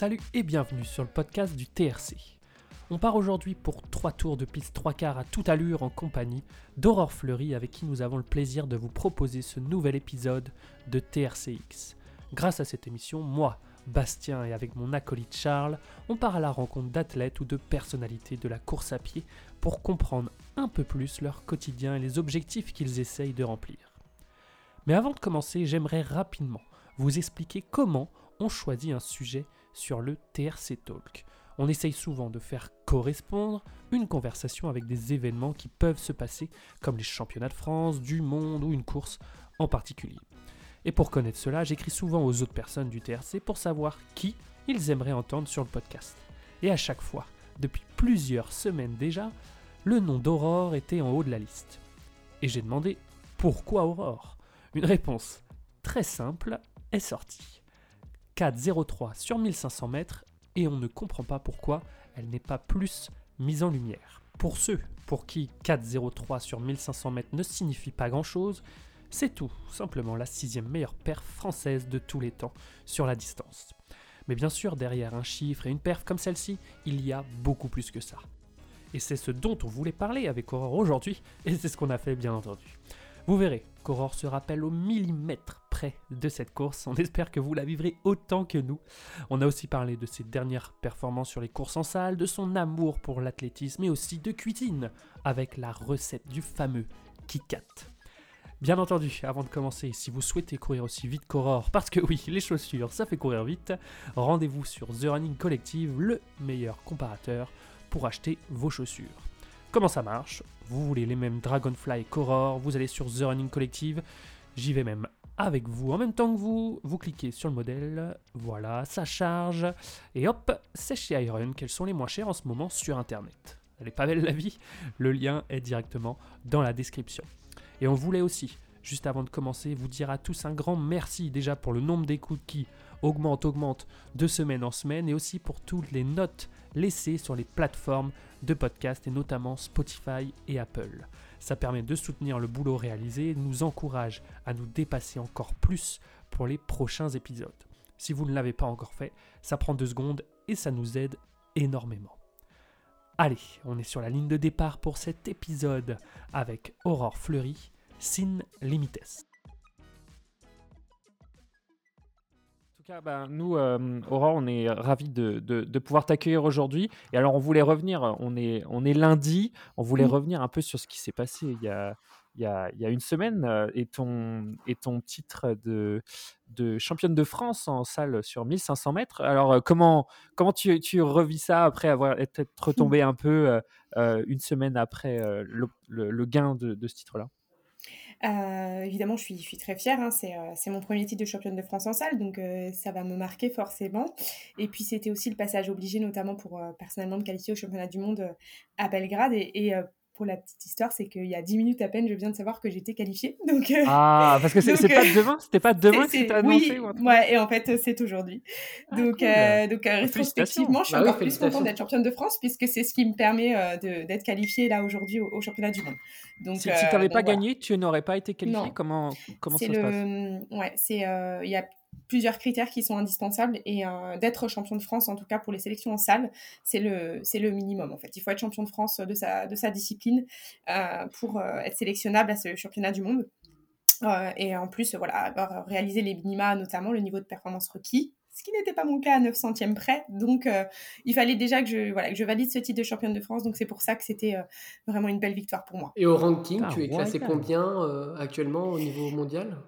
Salut et bienvenue sur le podcast du TRC. On part aujourd'hui pour trois tours de piste trois quarts à toute allure en compagnie d'Aurore Fleury avec qui nous avons le plaisir de vous proposer ce nouvel épisode de TRCX. Grâce à cette émission, moi, Bastien et avec mon acolyte Charles, on part à la rencontre d'athlètes ou de personnalités de la course à pied pour comprendre un peu plus leur quotidien et les objectifs qu'ils essayent de remplir. Mais avant de commencer, j'aimerais rapidement vous expliquer comment on choisit un sujet sur le TRC Talk. On essaye souvent de faire correspondre une conversation avec des événements qui peuvent se passer, comme les championnats de France, du monde ou une course en particulier. Et pour connaître cela, j'écris souvent aux autres personnes du TRC pour savoir qui ils aimeraient entendre sur le podcast. Et à chaque fois, depuis plusieurs semaines déjà, le nom d'Aurore était en haut de la liste. Et j'ai demandé pourquoi Aurore? Une réponse très simple est sortie. 4,03 sur 1500 mètres et on ne comprend pas pourquoi elle n'est pas plus mise en lumière. Pour ceux pour qui 4,03 sur 1500 mètres ne signifie pas grand-chose, c'est tout simplement la sixième meilleure perf française de tous les temps sur la distance. Mais bien sûr, derrière un chiffre et une perf comme celle-ci, il y a beaucoup plus que ça. Et c'est ce dont on voulait parler avec Aurore aujourd'hui, et c'est ce qu'on a fait bien entendu. Vous verrez qu'Aurore se rappelle au millimètre près de cette course. On espère que vous la vivrez autant que nous. On a aussi parlé de ses dernières performances sur les courses en salle, de son amour pour l'athlétisme et aussi de cuisine avec la recette du fameux KitKat. Bien entendu, avant de commencer, si vous souhaitez courir aussi vite qu'Aurore, parce que oui, les chaussures, ça fait courir vite, rendez-vous sur The Running Collective, le meilleur comparateur pour acheter vos chaussures. Comment ça marche Vous voulez les mêmes Dragonfly qu'Aurore, vous allez sur The Running Collective, j'y vais même avec vous en même temps que vous, vous cliquez sur le modèle, voilà, ça charge, et hop, c'est chez Iron qu'elles sont les moins chères en ce moment sur Internet. Elle est pas belle la vie Le lien est directement dans la description. Et on voulait aussi, juste avant de commencer, vous dire à tous un grand merci déjà pour le nombre d'écoutes qui augmente, augmente de semaine en semaine, et aussi pour toutes les notes laissées sur les plateformes de podcast et notamment Spotify et Apple. Ça permet de soutenir le boulot réalisé nous encourage à nous dépasser encore plus pour les prochains épisodes. Si vous ne l'avez pas encore fait, ça prend deux secondes et ça nous aide énormément. Allez, on est sur la ligne de départ pour cet épisode avec Aurore Fleury, Sin Limites. Ben, nous, euh, Aurore, on est ravis de, de, pouvoir t'accueillir aujourd'hui. Et alors, on voulait revenir, on est, on est lundi, on voulait revenir un peu sur ce qui s'est passé il y a, il y a, il y a une semaine euh, et ton, et ton titre de, de championne de France en salle sur 1500 mètres. Alors, euh, comment, comment tu, tu revis ça après avoir être retombé un peu euh, une semaine après le, le- le gain de, de ce titre-là? Euh, évidemment, je suis, très fière. hein, C'est euh, c'est mon premier titre de championne de France en salle, donc euh, ça va me marquer forcément. Et puis, c'était aussi le passage obligé, notamment pour personnellement me qualifier au championnat du monde à Belgrade. Et, pour la petite histoire, c'est qu'il y a 10 minutes à peine, je viens de savoir que j'étais qualifiée. Donc, euh, Ah, parce que c'est pas euh, demain C'était pas demain que c'était annoncé oui, ou ouais, et en fait, c'est aujourd'hui. Ah, donc, cool. euh, donc euh, rétrospectivement, je suis Bah oui, encore plus contente d'être championne de France, puisque c'est ce qui me permet euh, de- d'être qualifiée là aujourd'hui au, au championnat du monde. Donc, Si, euh, tu n'avais pas voilà. gagné, tu n'aurais pas été qualifié. Non. Comment, comment ça C'est se passe? le, ouais, c'est, euh, il y a plusieurs critères qui sont indispensables et euh, d'être champion de France, en tout cas pour les sélections en salle, c'est le, c'est le minimum en fait. Il faut être champion de France de sa, de sa discipline euh, pour euh, être sélectionnable à ce championnat du monde. Euh, et en plus, voilà, avoir réalisé les minima, notamment le niveau de performance requis, ce qui n'était pas mon cas à 9 centièmes près. Donc, euh, il fallait déjà que je, voilà, que je valide ce titre de championne de France. Donc, c'est pour ça que c'était euh, vraiment une belle victoire pour moi. Et au ranking, Ah, tu es classé ouais. combien euh, actuellement au niveau mondial?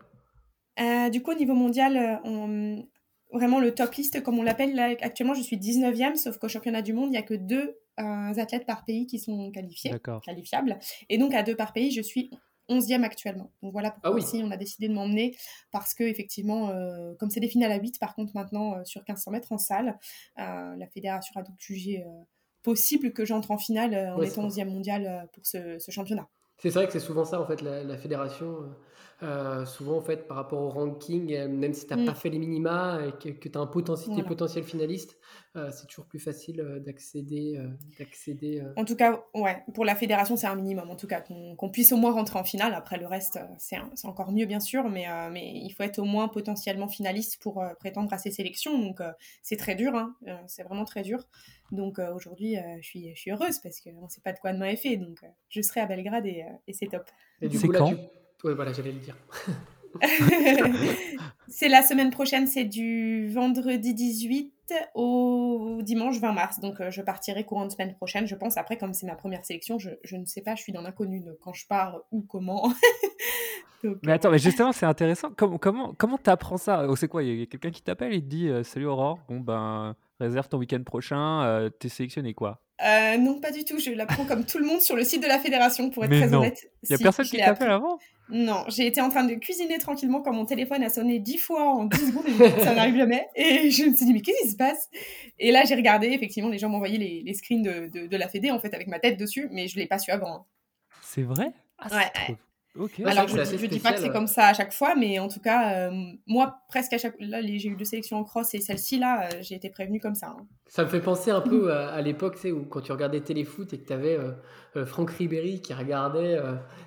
Euh, du coup, au niveau mondial, euh, on- vraiment le top list, comme on l'appelle, là, actuellement, je suis 19e, sauf qu'au championnat du monde, il n'y a que deux euh, athlètes par pays qui sont qualifiés, D'accord. qualifiables. Et donc, à deux par pays, je suis 11e actuellement. Donc voilà pourquoi Ah oui. aussi on a décidé de m'emmener, parce que effectivement, euh, comme c'est des finales à 8, par contre, maintenant, euh, sur 1500 mètres en salle, euh, la fédération a donc jugé euh, possible que j'entre en finale euh, en Ouais, étant c'est 11e mondial euh, pour ce, ce championnat. C'est vrai que c'est souvent ça, en fait, la, fédération. Euh, souvent, en fait, par rapport au ranking, euh, même si tu n'as pas mm. fait les minima et que, tu as un potentiel, potentiel finaliste, euh, c'est toujours plus facile d'accéder. d'accéder En tout cas, ouais, pour la fédération, c'est un minimum, en tout cas, qu'on puisse au moins rentrer en finale. Après, le reste, c'est encore mieux, bien sûr, mais, mais il faut être au moins potentiellement finaliste pour prétendre à ces sélections. Donc, c'est très dur, hein, c'est vraiment très dur. Donc euh, aujourd'hui, euh, je, suis, je suis heureuse parce qu'on ne sait pas de quoi demain est fait. Donc euh, je serai à Belgrade et, et c'est top. Et du coup, là, quand Oui, voilà, j'allais le dire. c'est la semaine prochaine, c'est du vendredi 18 au dimanche 20 mars. Donc je partirai courant de semaine prochaine, je pense. Après, comme c'est ma première sélection, je, je, ne sais pas, je suis dans l'inconnu quand je pars ou comment. mais attends, mais justement, c'est intéressant. Comment comment comment t'apprends ça? Oh, C'est quoi? Il y a quelqu'un qui t'appelle et te dit Salut Aurore, bon ben réserve ton week-end prochain, euh, t'es sélectionné quoi euh, Non, pas du tout. Je l'apprends comme tout le monde sur le site de la fédération, pour être très honnête. Il n'y a personne qui t'appelle avant Non, j'ai été en train de cuisiner tranquillement quand mon téléphone a sonné dix fois en 10 secondes et ça n'arrive jamais. Et je me suis dit, mais qu'est-ce qui se passe? Et là, j'ai regardé, effectivement, les gens m'envoyaient les, les screens de, de, la Fédé, en fait, avec ma tête dessus, mais je ne l'ai pas su avant. Hein. C'est vrai? Ah, ouais, alors, je ne dis pas que c'est comme ça à chaque fois, mais en tout cas, euh, moi, presque à chaque là, j'ai eu deux sélections en cross et celle-ci, là, euh, j'ai été prévenue comme ça. Hein. Ça me fait penser un peu à, l'époque, tu sais, où quand tu regardais Téléfoot et que tu avais euh, Franck Ribéry qui regardait,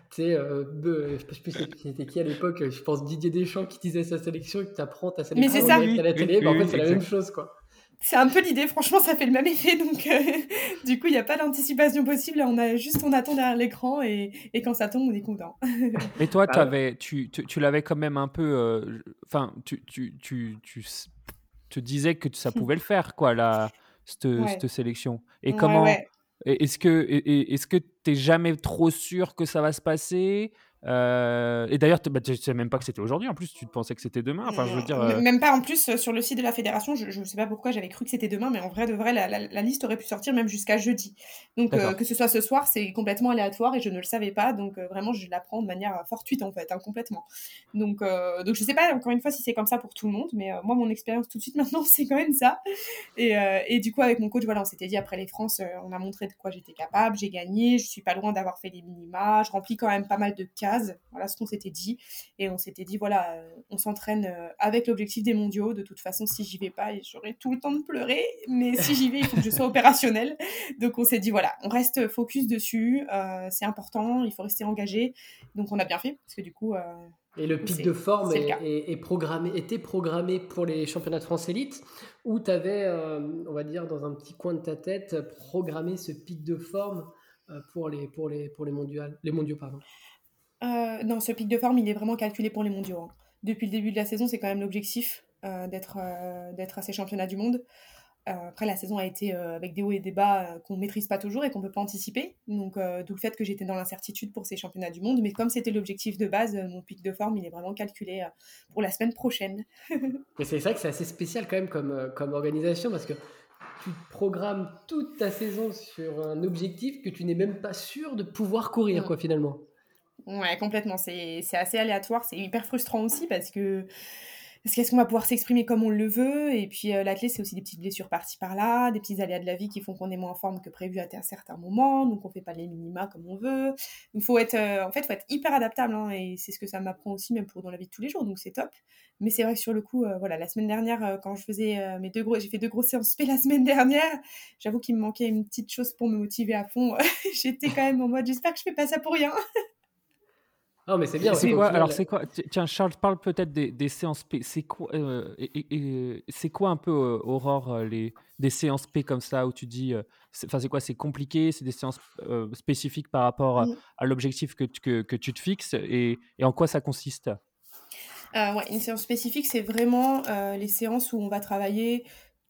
tu sais, je sais plus c'était qui à l'époque, je pense Didier Deschamps qui disait sa sélection et que tu apprends ta sélection mais c'est ça. à la télé, bah, en fait, c'est la même chose, quoi. C'est un peu l'idée, franchement, ça fait le même effet. Donc, euh, du coup, il n'y a pas d'anticipation possible. On a juste, on attend derrière l'écran et, et, quand ça tombe, on est content. Et toi, avais, tu, tu, tu l'avais quand même un peu. euh, Enfin, tu, tu, tu, tu te disais que ça pouvait le faire, quoi, la, cette, cette sélection. Et Ouais, comment. ouais. Est-ce que est-ce que tu n'es jamais trop sûr que ça va se passer? Euh, et d'ailleurs, bah, tu ne sais même pas que c'était aujourd'hui. En plus, tu pensais que c'était demain. Enfin, je veux dire. Euh même pas. En plus, euh, sur le site de la fédération, je ne sais pas pourquoi j'avais cru que c'était demain, mais en vrai, de vrai, la, la, liste aurait pu sortir même jusqu'à jeudi. Donc, que ce soit ce soir, c'est complètement aléatoire et je ne le savais pas. Donc, vraiment, je l'apprends de manière fortuite en fait, hein, complètement. Donc, donc, je sais pas encore une fois si c'est comme ça pour tout le monde, mais moi, mon expérience tout de suite maintenant, c'est quand même ça. Et, et, du coup, avec mon coach, voilà, on s'était dit après les France, on a montré de quoi j'étais capable, j'ai gagné, je suis pas loin d'avoir fait les minima, je remplis quand même pas mal de Voilà ce qu'on s'était dit. Et on s'était dit, voilà, euh, on s'entraîne euh, avec l'objectif des mondiaux. De toute façon, si j'y vais pas, j'aurai tout le temps de pleurer. Mais si j'y vais, il faut que je sois opérationnelle. Donc on s'est dit, voilà, on reste focus dessus. Euh, c'est important, il faut rester engagé. Donc on a bien fait, parce que du coup... et le pic de forme est, programmé, était programmé pour les championnats de France élite, où tu avais, on va dire, dans un petit coin de ta tête, programmé ce pic de forme pour les, pour les, pour les, mondiaux, les mondiaux. Pardon? Euh, non, ce pic de forme, il est vraiment calculé pour les mondiaux. Hein. Depuis le début de la saison, c'est quand même l'objectif euh, d'être euh, d'être à ces championnats du monde. après, la saison a été avec des hauts et des bas qu'on ne maîtrise pas toujours et qu'on ne peut pas anticiper. Donc, d'où le fait que j'étais dans l'incertitude pour ces championnats du monde. Mais comme c'était l'objectif de base, mon pic de forme, il est vraiment calculé pour la semaine prochaine. Mais c'est vrai que c'est assez spécial quand même comme, comme organisation parce que tu programmes toute ta saison sur un objectif que tu n'es même pas sûr de pouvoir courir, quoi, finalement. Ouais, complètement. C'est assez aléatoire. C'est hyper frustrant aussi parce que qu'est-ce qu'on va pouvoir s'exprimer comme on le veut? Et puis euh, la clé, c'est aussi des petites blessures par-ci par-là, des petits aléas de la vie qui font qu'on est moins en forme que prévu à certains moments, donc on fait pas les minima comme on veut. Il faut être, euh, en fait, faut être hyper adaptable, hein, et c'est ce que ça m'apprend aussi même pour dans la vie de tous les jours, donc c'est top. Mais c'est vrai que sur le coup, euh, voilà, la semaine dernière, quand je faisais mes deux gros, j'ai fait deux grosses séances P la semaine dernière. J'avoue qu'il me manquait une petite chose pour me motiver à fond. J'étais quand même en mode, j'espère que je fais pas ça pour rien. Non, mais c'est bien. C'est quoi Alors, c'est quoi Tiens, Charles, parle peut-être des, des, séances P. C'est quoi, euh, et, c'est quoi un peu, euh, Aurore, euh, les, des séances P comme ça où tu dis. Enfin, c'est quoi C'est compliqué C'est des séances spécifiques par rapport à l'objectif que, que, que, tu te fixes et, et en quoi ça consiste? Ouais, une séance spécifique, c'est vraiment les séances où on va travailler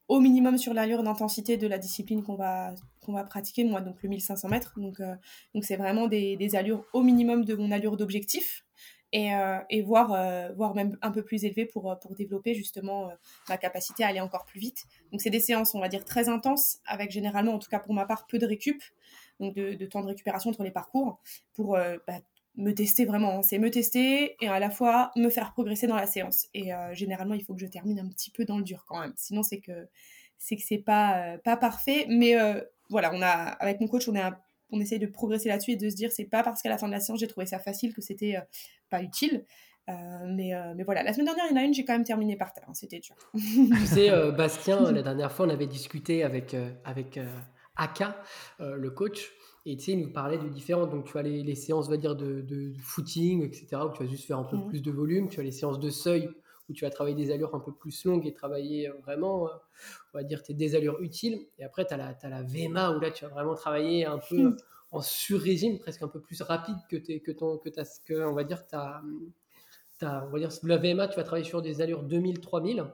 au minimum sur l'allure d'intensité de la discipline qu'on va, qu'on va pratiquer, moi, donc le 1500 mètres. Donc, euh, donc c'est vraiment des, des, allures au minimum de mon allure d'objectif et, euh, et voire, euh, voire même un peu plus élevé pour, pour développer justement ma capacité à aller encore plus vite. Donc, c'est des séances, on va dire, très intenses, avec généralement, en tout cas pour ma part, peu de récup, donc de, temps de récupération entre les parcours, pour bah, me tester vraiment. Hein. C'est me tester et à la fois me faire progresser dans la séance. Et généralement, il faut que je termine un petit peu dans le dur quand même. Sinon, c'est que c'est que c'est pas pas parfait. Mais voilà, on a avec mon coach, on est on essaye de progresser là-dessus et de se dire c'est pas parce qu'à la fin de la séance j'ai trouvé ça facile que c'était pas utile. mais, mais voilà, la semaine dernière, il y en a une, j'ai quand même terminé par terre. Hein, c'était dur. tu sais, Bastien, la dernière fois, on avait discuté avec, avec Aka, le coach, et tu sais, il nous parlait de différentes. Donc, tu as les, les séances, on va dire, de, de, footing, etc., où tu vas juste faire un peu mmh. plus de volume. Tu as les séances de seuil, où tu vas travailler des allures un peu plus longues et travailler vraiment, on va dire, tes des allures utiles. Et après, tu as, as, la VMA, où là, tu vas vraiment travailler un peu mmh. en sur-régime, presque un peu plus rapide que, que ton, que, as, que on va dire, ta, on va dire, la VMA, tu vas travailler sur des allures 2000-3000.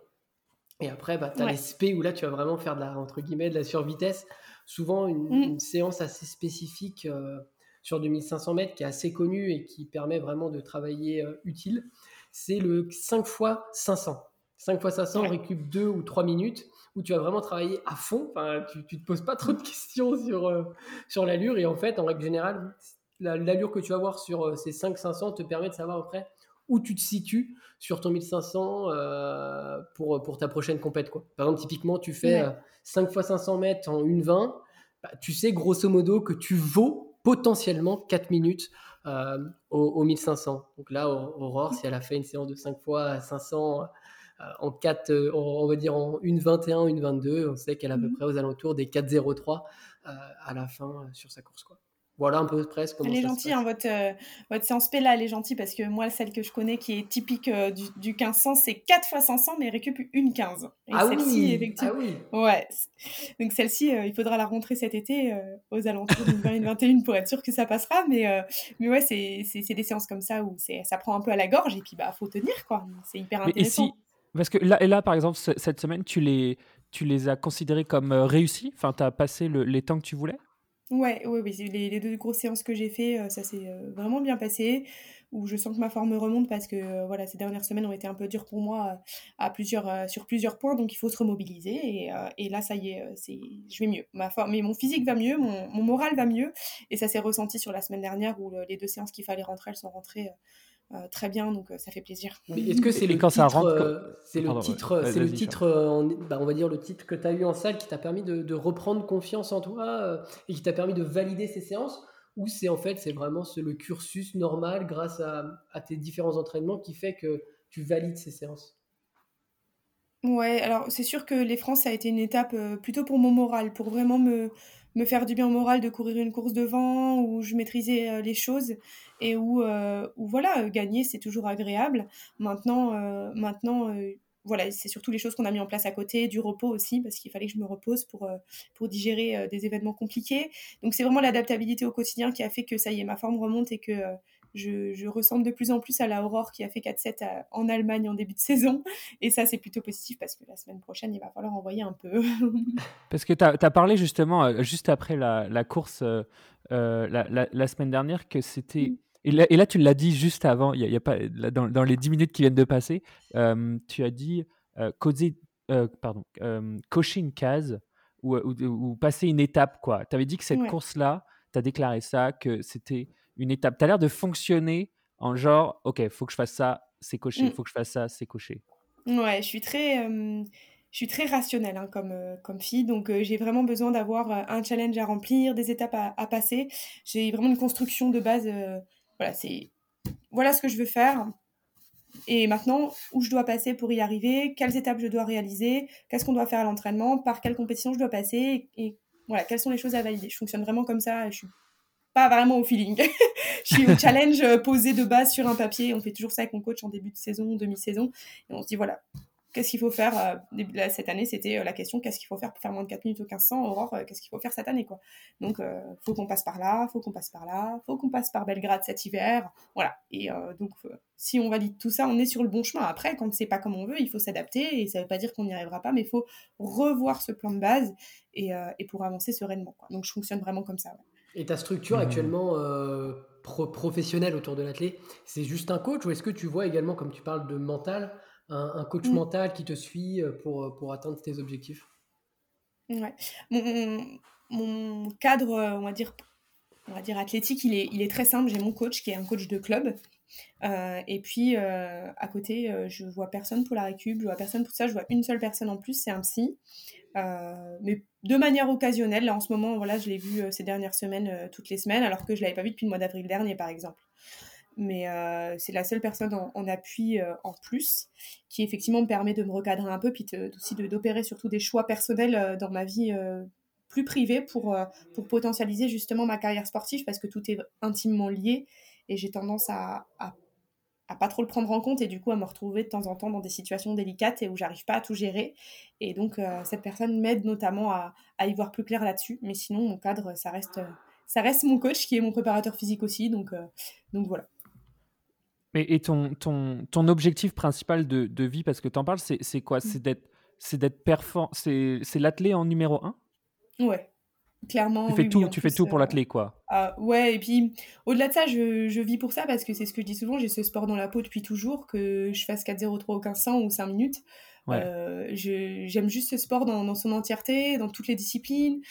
Et après, bah, tu as les SP où là, tu vas vraiment faire de la, entre guillemets, de la survitesse souvent une, mmh. séance assez spécifique euh, sur 2500 mètres qui est assez connue et qui permet vraiment de travailler euh, utile. C'est le 5 x 500. 5 x 500, on récupère 2 ou 3 minutes où tu vas vraiment travailler à fond. Enfin, tu ne te poses pas trop de questions sur, euh, sur l'allure. Et en fait, en règle générale, l'allure que tu vas avoir sur ces 5-500 te permet de savoir après où tu te situes sur ton 1500 euh, pour, pour ta prochaine compète. Quoi. Par exemple, typiquement, tu fais 5 x 500 mètres en 1,20, bah, tu sais grosso modo que tu vaux potentiellement 4 minutes euh, au, 1500. Donc là, Aurore, si elle a fait une séance de 5 fois 500 euh, en 4, on va dire en 1,21, 1,22, on sait qu'elle est à peu mmh. près aux alentours des 4,03 à la fin sur sa course. Quoi. Voilà un peu presque comment Elle est gentille, hein, votre, euh, votre séance P là, elle est gentille parce que moi, celle que je connais qui est typique euh, du, du 1500, c'est 4 fois 500, mais elle récupère une 15. Et ah, oui effectivement. ah oui Ouais. Donc celle-ci, euh, il faudra la rentrer cet été aux alentours d'une 21 pour être sûr que ça passera. Mais, mais ouais, c'est des séances comme ça où ça prend un peu à la gorge et puis bah faut tenir quoi. C'est hyper intéressant. si... Parce que là, et là, par exemple, cette semaine, tu les, tu les as considérés comme réussis? Enfin, tu as passé le, les temps que tu voulais? Ouais, ouais, oui, les, les deux grosses séances que j'ai fait, euh, ça s'est euh, vraiment bien passé. Où je sens que ma forme remonte parce que euh, voilà, ces dernières semaines ont été un peu dures pour moi à plusieurs, sur plusieurs points, donc il faut se remobiliser. Et, et là, ça y est, c'est, je vais mieux. Ma forme, mais mon physique va mieux, mon, mon moral va mieux. Et ça s'est ressenti sur la semaine dernière où les deux séances qu'il fallait rentrer, elles sont rentrées euh, très bien, donc euh, ça fait plaisir. Est-ce que c'est le, titre, c'est le titre, c'est le titre, bah, on va dire le titre que tu as eu en salle qui t'a permis de, reprendre confiance en toi euh, et qui t'a permis de valider ces séances ou c'est en fait c'est vraiment le cursus normal grâce à, à, tes différents entraînements qui fait que tu valides ces séances? Ouais, alors c'est sûr que les France ça a été une étape plutôt pour mon moral, pour vraiment me me faire du bien moral de courir une course de vent où je maîtrisais euh, les choses et où, euh, où voilà, gagner c'est toujours agréable. Maintenant, euh, maintenant voilà, c'est surtout les choses qu'on a mis en place à côté, du repos aussi, parce qu'il fallait que je me repose pour, pour digérer des événements compliqués. Donc c'est vraiment l'adaptabilité au quotidien qui a fait que ça y est, ma forme remonte et que je, ressemble de plus en plus à la Aurore qui a fait 4-7 euh, en Allemagne en début de saison. Et ça, c'est plutôt positif parce que la semaine prochaine, il va falloir envoyer un peu. parce que tu as, parlé justement, euh, juste après la, course euh, la, semaine dernière, que c'était. Et là, tu l'as dit juste avant, il y a, pas, dans, les 10 minutes qui viennent de passer, tu as dit pardon, cocher une case ou, ou, passer une étape. Tu avais dit que cette course-là, tu as déclaré ça, que c'était une étape. Tu as l'air de fonctionner en genre, OK, faut que je fasse ça, c'est coché, mmh. faut que je fasse ça, c'est coché. Ouais, je suis très, je suis très rationnelle hein, comme, comme fille, donc j'ai vraiment besoin d'avoir un challenge à remplir, des étapes à, passer. J'ai vraiment une construction de base. voilà, c'est voilà ce que je veux faire. Et maintenant, où je dois passer pour y arriver, quelles étapes je dois réaliser, qu'est-ce qu'on doit faire à l'entraînement, par quelle compétition je dois passer, et, voilà, quelles sont les choses à valider. Je fonctionne vraiment comme ça. Je suis pas vraiment au feeling. je suis au challenge euh, posé de base sur un papier. On fait toujours ça avec mon coach en début de saison, demi-saison. Et on se dit, voilà, qu'est-ce qu'il faut faire euh, cette année? C'était euh, la question qu'est-ce qu'il faut faire pour faire moins de 4 minutes au 1500 Aurore, qu'est-ce qu'il faut faire cette année quoi? Donc, faut qu'on passe par là, faut qu'on passe par là, faut qu'on passe par Belgrade cet hiver. Voilà. Et donc, si on valide tout ça, on est sur le bon chemin. Après, quand c'est pas comme on veut, il faut s'adapter. Et ça veut pas dire qu'on n'y arrivera pas, mais il faut revoir ce plan de base et, pour avancer sereinement. Donc, je fonctionne vraiment comme ça. Et ta structure mmh. actuellement euh, professionnelle autour de l'athlète, c'est juste un coach ou est-ce que tu vois également, comme tu parles de mental, un, coach mmh. mental qui te suit euh, pour, euh, pour atteindre tes objectifs? Ouais. Mon, cadre, on va dire, on va dire athlétique, il est, il est très simple. J'ai mon coach qui est un coach de club. Et puis à côté, je vois personne pour la récup, je vois personne pour ça, je vois une seule personne en plus, c'est un psy. mais de manière occasionnelle. Là, en ce moment, voilà, je l'ai vu ces dernières semaines, toutes les semaines, alors que je l'avais pas vu depuis le mois d'avril dernier, par exemple mais c'est la seule personne en, appui en plus qui effectivement me permet de me recadrer un peu, puis aussi d'opérer surtout des choix personnels dans ma vie plus privée pour, pour potentialiser justement ma carrière sportive parce que tout est intimement lié et j'ai tendance à, à, pas trop le prendre en compte et du coup à me retrouver de temps en temps dans des situations délicates et où j'arrive pas à tout gérer. Et donc cette personne m'aide notamment à, à, y voir plus clair là-dessus. Mais sinon mon cadre, ça reste, ça reste mon coach qui est mon préparateur physique aussi. Donc, donc voilà. Et, ton, ton, ton objectif principal de, de vie, parce que tu en parles, c'est quoi? Mmh. C'est d'être c'est d'être performant. C'est l'athlète en numéro 1 Ouais, clairement. Tu fais tout, tu fais tout pour euh, l'athlète, quoi. Ah, ouais, et puis au-delà de ça, je, je, vis pour ça parce que c'est ce que je dis souvent, j'ai ce sport dans la peau depuis toujours, que je fasse 4-0-3 ou 1500 ou 5 minutes. Ouais. Euh, J'aime juste ce sport dans, dans, son entièreté, dans toutes les disciplines.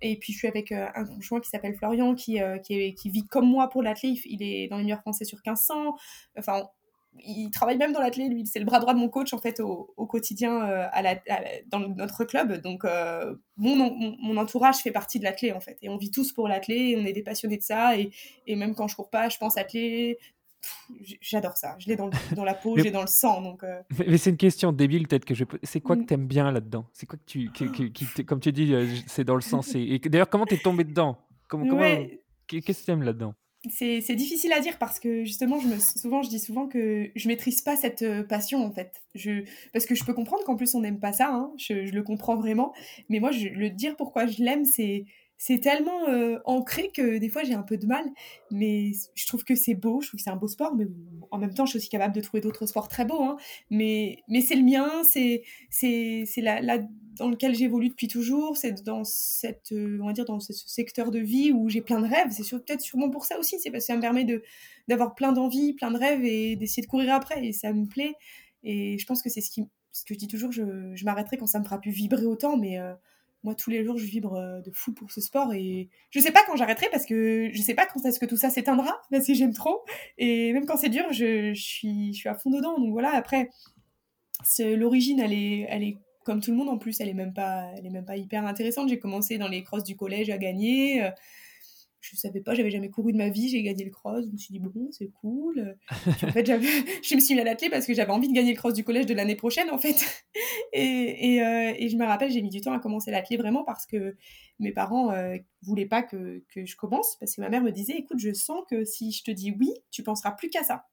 Et puis je suis avec euh, un conjoint qui s'appelle Florian, qui, qui, qui, vit comme moi pour l'athlète. Il est dans les meilleurs français sur 1500. Enfin, il travaille même dans l'athlète, lui. C'est le bras droit de mon coach, en fait, au, au quotidien euh, à la, dans notre club. Donc, mon, mon, entourage fait partie de l'athlète, en fait. Et on vit tous pour l'athlète, on est des passionnés de ça. Et, et même quand je cours pas, je pense athlète j'adore ça. Je l'ai dans, dans, la peau, j'ai dans le sang. Donc, euh. Mais, c'est une question débile, peut-être que je. C'est quoi que mm. tu aimes bien là-dedans? C'est quoi que tu. Qui, comme tu dis, euh, c'est dans le sang. Et d'ailleurs, comment tu es tombé dedans? Comment, Qu'est-ce que tu aimes là-dedans? C'est difficile à dire parce que justement, je me, souvent, je dis souvent que je maîtrise pas cette euh, passion en fait. Je, parce que je peux comprendre qu'en plus on n'aime pas ça, hein. je, je, le comprends vraiment. Mais moi, je, le dire pourquoi je l'aime, c'est c'est tellement euh, ancré que des fois j'ai un peu de mal, mais je trouve que c'est beau, je trouve que c'est un beau sport, mais en même temps je suis aussi capable de trouver d'autres sports très beaux, hein. mais, mais c'est le mien, c'est, c'est, c'est là, dans lequel j'évolue depuis toujours, c'est dans, cette, euh, on va dire dans ce, secteur de vie où j'ai plein de rêves, c'est peut-être sûrement pour ça aussi, c'est parce que ça me permet de, d'avoir plein d'envies, plein de rêves et d'essayer de courir après, et ça me plaît, et je pense que c'est ce, qui, ce que je dis toujours, je, je m'arrêterai quand ça me fera plus vibrer autant, mais... Euh, moi tous les jours je vibre euh, de fou pour ce sport et je sais pas quand j'arrêterai parce que je sais pas quand est-ce que tout ça s'éteindra parce que j'aime trop. Et même quand c'est dur je, suis je suis à fond dedans. Donc voilà après l'origine elle est elle est comme tout le monde en plus. Elle est même pas elle est même pas hyper intéressante. J'ai commencé dans les crosses du collège à gagner euh, je savais pas, j'avais jamais couru de ma vie, j'ai gagné le cross, je me suis dit bon, c'est cool. en fait, je me suis mis à l'athlète parce que j'avais envie de gagner le cross du collège de l'année prochaine en fait. Et, et, euh, et je me rappelle, j'ai mis du temps à commencer l'athlète vraiment parce que mes parents euh, voulaient pas que, que, je commence parce que ma mère me disait écoute, je sens que si je te dis oui, tu penseras plus qu'à ça.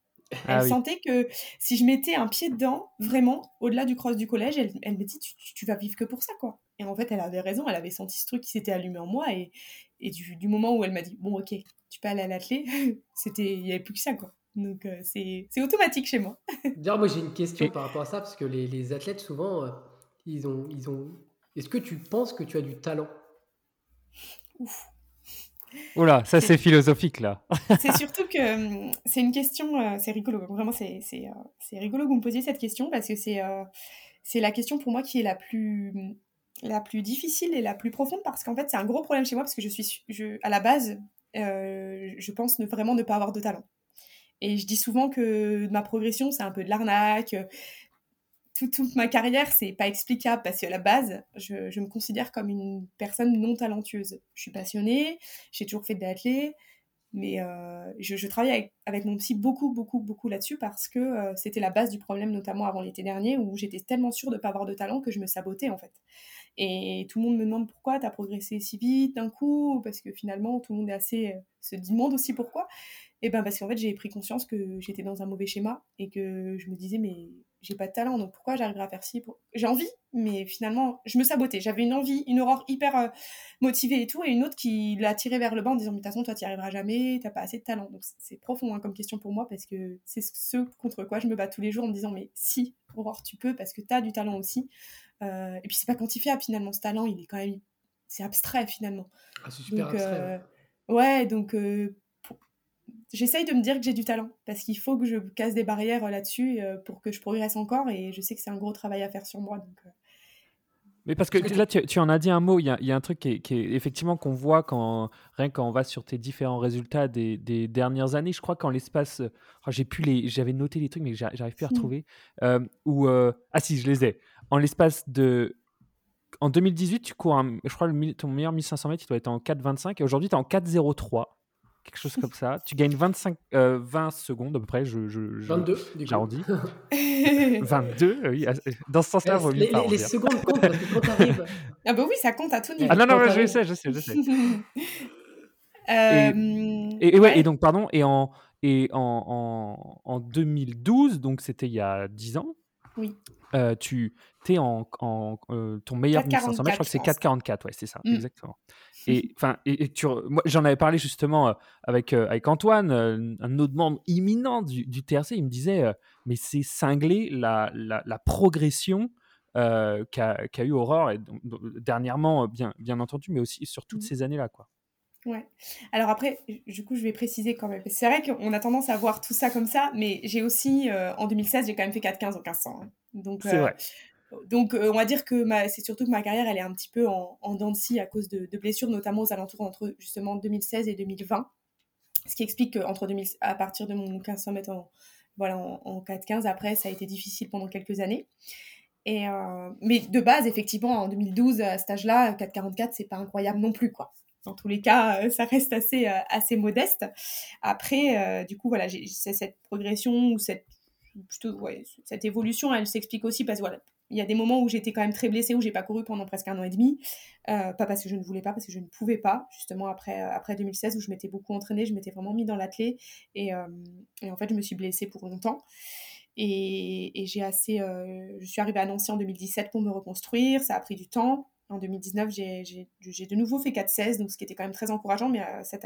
Ah elle sentait que si je mettais un pied dedans, vraiment, au-delà du cross du collège, elle, elle me dit tu, tu, vas vivre que pour ça, quoi. Et en fait, elle avait raison, elle avait senti ce truc qui s'était allumé en moi. Et, et du, du, moment où elle m'a dit bon, ok, tu peux aller à l'athlète, c'était il n'y avait plus que ça, quoi. Donc euh, c'est automatique chez moi. D'ailleurs, moi j'ai une question par rapport à ça, parce que les, les athlètes, souvent, euh, ils ont. Ils ont... Est-ce que tu penses que tu as du talent? Ouf. Oula, ça c'est philosophique là. c'est surtout que hum, c'est une question, euh, c'est rigolo, vraiment c'est rigolo que vous me posiez cette question parce que c'est c'est la question pour moi qui est la plus la plus difficile et la plus profonde parce qu'en fait c'est un gros problème chez moi parce que je suis je, à la base euh, je pense ne vraiment ne pas avoir de talent. Et je dis souvent que ma progression c'est un peu de l'arnaque. Toute, ma carrière c'est pas explicable parce qu'à la base je, je, me considère comme une personne non talentueuse. Je suis passionnée j'ai toujours fait de l'athlète mais euh, je, je, travaille avec, avec, mon psy beaucoup, beaucoup, beaucoup là-dessus parce que euh, c'était la base du problème, notamment avant l'été dernier, où j'étais tellement sûre de ne pas avoir de talent que je me sabotais en fait. Et tout le monde me demande pourquoi tu as progressé si vite d'un coup, parce que finalement tout le monde est assez, euh, se demande aussi pourquoi. Et ben parce qu'en fait j'ai pris conscience que j'étais dans un mauvais schéma et que je me disais mais j'ai pas de talent donc pourquoi j'arriverai à faire ci J'ai envie mais finalement je me sabotais. J'avais une envie, une aurore hyper euh, motivée et tout et une autre qui l'a tiré vers le bas en disant mais de toute façon toi tu arriveras jamais, t'as pas assez de talent. Donc c'est profond hein, comme question pour moi parce que c'est ce contre quoi je me bats tous les jours en me disant mais si Aurore tu peux parce que tu as du talent aussi. Euh, et puis c'est pas quantifiable finalement ce talent, il est quand même c'est abstrait finalement. Ah, c'est super abstrait. Euh, ouais. donc euh, j'essaye de me dire que j'ai du talent parce qu'il faut que je casse des barrières là-dessus pour que je progresse encore et je sais que c'est un gros travail à faire sur moi. Donc, mais parce que là, tu, en as dit un mot, il y a, il y a un truc qui est, effectivement qu'on voit quand, rien quand on va sur tes différents résultats des, des dernières années. Je crois qu'en l'espace, oh, j'ai les, j'avais noté les trucs, mais j'arrive plus à retrouver. Euh, ou ah si, je les ai. En l'espace de en 2018, tu cours, je crois, le, ton meilleur 1500 mètres, il doit être en 4,25 et aujourd'hui, tu es en 4,03 quelque chose comme ça. Tu gagnes 25, 20 euh, secondes à peu près. Je, je, 22, j'arrondis. 22, oui. Dans ce sens-là, eh, les, les, les secondes comptent parce que quand t'arrives. Ah bah oui, ça compte à tout niveau. Ah non, non, je sais, je sais, je sais. Euh, et, ouais, et donc, pardon, et en, et en, en, en 2012, donc c'était il y a 10 ans, oui. Euh, tu en, en ton meilleur 1500 mètres, je crois que c'est 4,44, ouais, c'est ça, mmh. exactement. Et enfin, et, tu, moi, j'en avais parlé justement avec avec Antoine, un autre membre imminent du, du TRC. Il me disait, mais c'est cinglé la, la, la progression qu'a eu Aurore et dernièrement, bien bien entendu, mais aussi sur toutes mmh. ces années-là, quoi. Ouais. Alors après, du coup, je vais préciser quand même. C'est vrai qu'on a tendance à voir tout ça comme ça, mais j'ai aussi, en 2016, j'ai quand même fait 4,15 en 1500. Hein. Donc, c'est vrai. Donc, on va dire que c'est surtout que ma carrière, elle est un petit peu en, en dents de scie à cause de, blessures, notamment aux alentours entre justement 2016 et 2020. Ce qui explique qu'entre 2000, à partir de mon 1500 mètres en, voilà, en, en 4,15, après, ça a été difficile pendant quelques années. Et, mais de base, effectivement, en 2012, à cet âge-là, 4,44, c'est pas incroyable non plus, quoi. Dans tous les cas, ça reste assez, assez modeste. Après, du coup, voilà, j'ai cette progression ou cette plutôt, cette évolution, elle s'explique aussi parce que voilà, il y a des moments où j'étais quand même très blessée, où j'ai pas couru pendant presque un an et demi. Euh, pas parce que je ne voulais pas, parce que je ne pouvais pas, justement après, euh, après 2016, où je m'étais beaucoup entraînée, je m'étais vraiment mis dans l'athlé. Et, euh, et, en fait, je me suis blessée pour longtemps. Et, j'ai assez. je suis arrivée à Nancy en 2017 pour me reconstruire, ça a pris du temps. En 2019, j'ai de nouveau fait 4-16, donc ce qui était quand même très encourageant, mais cette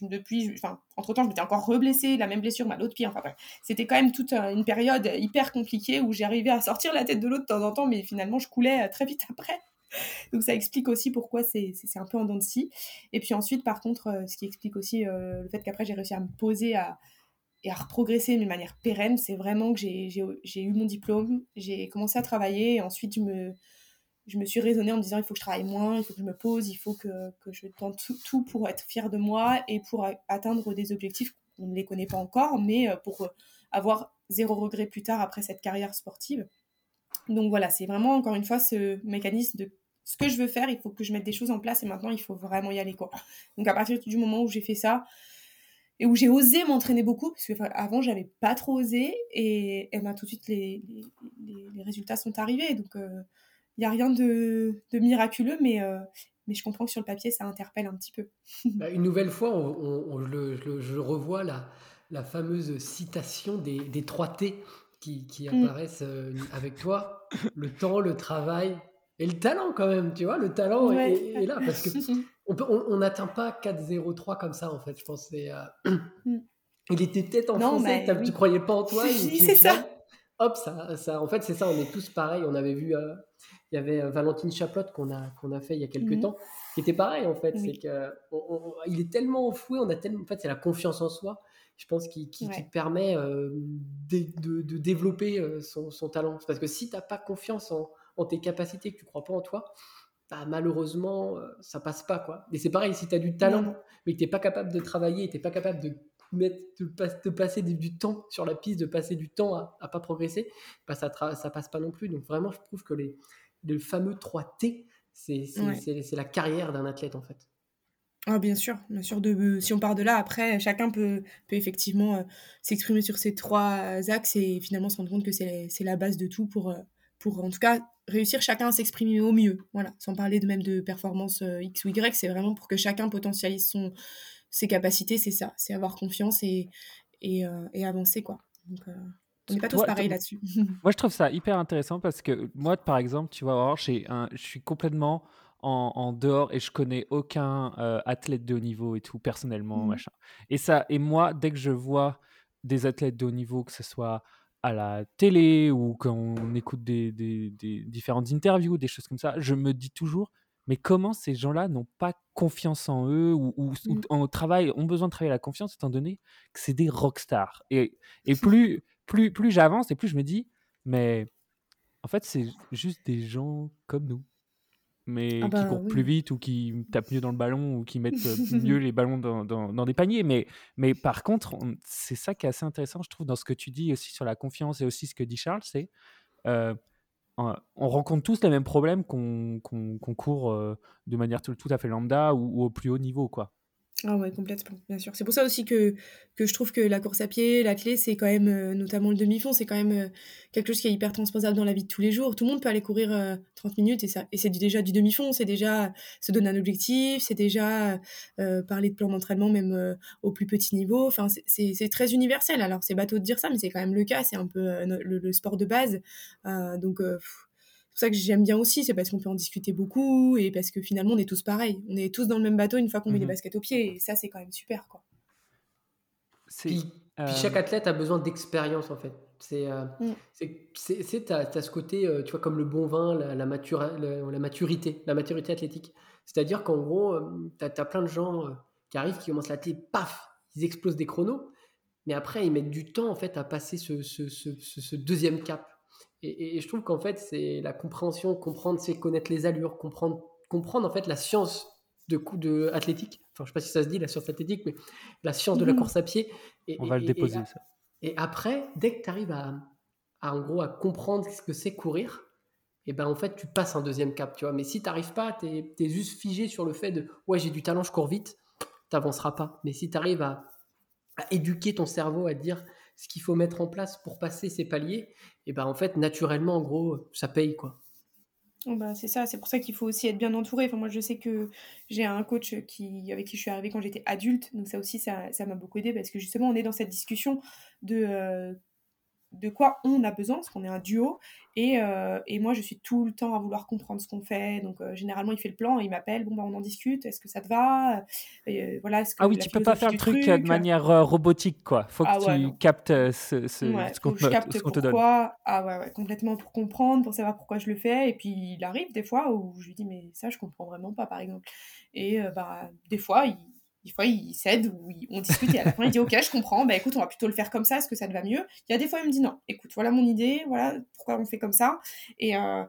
depuis, enfin, entre temps, je m'étais encore reblessée, la même blessure, mal l'autre pied. Enfin, c'était quand même toute euh, une période hyper compliquée où j'arrivais à sortir la tête de l'eau de temps en temps, mais finalement, je coulais euh, très vite après. Donc, ça explique aussi pourquoi c'est un peu en dents de scie. Et puis ensuite, par contre, euh, ce qui explique aussi le fait qu'après, j'ai réussi à me poser à, et à reprogresser d'une manière pérenne, c'est vraiment que j'ai eu mon diplôme, j'ai commencé à travailler, et ensuite, je me je me suis raisonnée en me disant il faut que je travaille moins, il faut que je me pose, il faut que, que je tente tout, pour être fière de moi et pour atteindre des objectifs qu'on ne les connaît pas encore, mais euh, pour euh, avoir zéro regret plus tard après cette carrière sportive. Donc voilà, c'est vraiment encore une fois ce mécanisme de ce que je veux faire, il faut que je mette des choses en place et maintenant il faut vraiment y aller quoi. Donc à partir du moment où j'ai fait ça et où j'ai osé m'entraîner beaucoup, parce que avant j'avais pas trop osé et, et ben, tout de suite les, les, résultats sont arrivés. Donc euh, n'y a rien de, de miraculeux, mais, euh, mais je comprends que sur le papier, ça interpelle un petit peu. Bah, une nouvelle fois, on, je, revois la, la fameuse citation des, des 3 T qui, qui mm. apparaissent euh, avec toi. Le temps, le travail et le talent quand même, tu vois, le talent est, là parce que on n'atteint pas 4-0-3 comme ça en fait, je pense. Euh, mm. Il était peut-être en non, français, tu tu croyais pas en toi. c'est ça. Hop, ça, ça, en fait, c'est ça, on est tous pareils. On avait vu il y avait euh, Valentine Chaplotte qu'on a, qu'on a fait il y a quelques mhm. temps, qui était pareil en fait. C'est que il est tellement enfoui, on a tellement, en fait, c'est la confiance en soi, je pense, qui, qui, permet euh, de, de, développer euh, son, son, talent. Parce que si tu n'as pas confiance en, en, tes capacités, que tu crois pas en toi, bah, malheureusement, ça passe pas. quoi. Et c'est pareil, si tu as du talent, mais que tu n'es pas capable de travailler, tu n'es pas capable de mettre, de, passer du, temps sur la piste, de passer du temps à, à pas progresser, bah ça, ça passe pas non plus. Donc vraiment, je trouve que les, le fameux 3T, c'est la carrière d'un athlète en fait. Ah, bien sûr, bien sûr. De, si on part de là, après, chacun peut, peut effectivement euh, s'exprimer sur ces trois axes et finalement se rendre compte que c'est la base de tout pour, euh, pour, en tout cas, réussir chacun à s'exprimer au mieux. Voilà, sans parler de même de performance euh, X ou Y, c'est vraiment pour que chacun potentialise son, ses capacités, c'est ça, c'est avoir confiance et, et, et avancer, quoi. Donc, on n'est pas tous pareils là-dessus. moi, je trouve ça hyper intéressant parce que moi, par exemple, tu vois, un, je suis complètement en, dehors et je connais aucun euh, athlète de haut niveau et tout, personnellement, mmh. machin. Et ça, et moi, dès que je vois des athlètes de haut niveau, que ce soit à la télé ou quand on écoute des, des, différentes interviews, des choses comme ça, je me dis toujours, mais comment ces gens-là n'ont pas confiance en eux ou, ou, mmh. travail, ont besoin de travailler la confiance étant donné que c'est des rockstars. Et, et plus, plus, plus j'avance et plus je me dis, mais en fait, c'est juste des gens comme nous. Mais ah qui bah courent plus vite ou qui tapent mieux dans le ballon ou qui mettent euh, mieux les ballons dans, dans, des paniers. Mais, mais par contre, c'est ça qui est assez intéressant, je trouve, dans ce que tu dis aussi sur la confiance et aussi ce que dit Charles, c'est euh, on rencontre tous les mêmes problèmes qu'on court de manière tout, à fait lambda ou, au plus haut niveau, quoi. Ah ouais, complètement, bien sûr. C'est pour ça aussi que, que je trouve que la course à pied, la clé, c'est quand même, euh, notamment le demi-fond, c'est quand même euh, quelque chose qui est hyper transposable dans la vie de tous les jours. Tout le monde peut aller courir 30 euh, minutes et, ça, et c'est déjà du demi-fond, c'est déjà se donner un objectif, c'est déjà parler de plan d'entraînement même au plus petit niveau. Enfin, c'est très universel. Alors, c'est bateau de dire ça, mais c'est quand même le cas. C'est un peu le, sport de base. donc, pour ça que j'aime bien aussi, c'est parce qu'on peut en discuter beaucoup et parce que finalement on est tous pareils. On est tous dans le même bateau une fois qu'on met les mmh baskets aux pieds et ça c'est quand même super quoi. Puis, chaque euh, athlète a besoin d'expérience en fait. C'est euh, mmh. c'est as, ce côté, euh, tu vois, comme le bon vin, la, la, la, maturité, la maturité athlétique. C'est-à-dire qu'en gros, tu as, plein de gens qui arrivent, qui commencent l'athlète, paf, ils explosent des chronos, mais après ils mettent du temps en fait à passer ce, ce, ce, ce deuxième cap. Et, je trouve qu'en fait, c'est la compréhension, comprendre, c'est connaître les allures, comprendre, comprendre en fait la science de coup de athlétique. Enfin, je sais pas si ça se dit la science athlétique, mais la science de la mmh. course à pied. Et, On va le déposer ça. Et après, dès que tu arrives à, en gros à comprendre ce que c'est courir, et eh ben en fait tu passes un deuxième cap, tu vois. Mais si tu n'arrives pas, tu es, juste figé sur le fait de ouais j'ai du talent, je cours vite, tu n'avanceras pas. Mais si tu arrives à, à, éduquer ton cerveau à dire ce qu'il faut mettre en place pour passer ces paliers, et ben en fait, naturellement, en gros, ça paye quoi. Bah, c'est ça, c'est pour ça qu'il faut aussi être bien entouré. Enfin, moi, je sais que j'ai un coach qui, avec qui je suis arrivée quand j'étais adulte, donc ça aussi, ça m'a beaucoup aidé parce que justement, on est dans cette discussion de euh, de quoi on a besoin, parce qu'on est un duo. Et, euh, et, moi, je suis tout le temps à vouloir comprendre ce qu'on fait. Donc, euh, généralement, il fait le plan, il m'appelle, bon, bah, on en discute, est-ce que ça te va? Euh, voilà, Ah oui, tu peux pas faire le truc, de manière robotique, quoi. Faut que ah tu captes ce, ce, qu'on te, donne. Ah ouais, ouais, complètement pour comprendre, pour savoir pourquoi je le fais. Et puis, il arrive des fois où je lui dis, mais ça, je comprends vraiment pas, par exemple. Et bah, des fois, il des fois, il cède ou on discute et à la fin, il dit Ok, je comprends, bah écoute, on va plutôt le faire comme ça, est-ce que ça te va mieux? Il y a des fois, il me dit Non, écoute, voilà mon idée, voilà pourquoi on fait comme ça. Et, euh,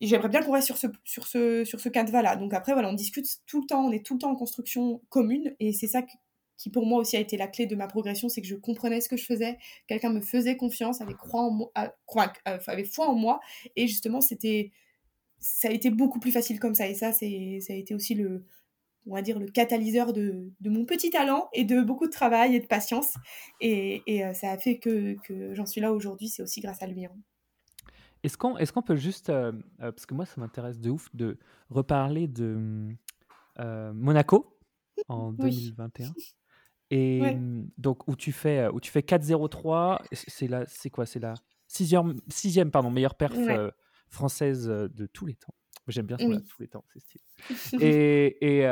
j'aimerais bien qu'on reste sur ce, sur ce, sur ce cadre-là. Donc après, voilà, on discute tout le temps, on est tout le temps en construction commune. Et c'est ça qui pour moi aussi a été la clé de ma progression, c'est que je comprenais ce que je faisais, quelqu'un me faisait confiance, avait, croix en moi, euh, avait foi en moi. Et justement, ça a été beaucoup plus facile comme ça. Et ça, ça a été aussi le, on va dire, le catalyseur de, mon petit talent et de beaucoup de travail et de patience. Et, euh, ça a fait que, j'en suis là aujourd'hui, c'est aussi grâce à lui. Hein. Est-ce qu'on est qu'on peut juste, euh, euh, parce que moi ça m'intéresse de ouf, de reparler de Monaco en 2021 et donc où tu fais où tu fais 4-0-3, c'est la c'est quoi? C'est la sixième, sixième pardon, meilleure perf française de tous les temps. J'aime bien ça tous les temps, c'est stylé. et, et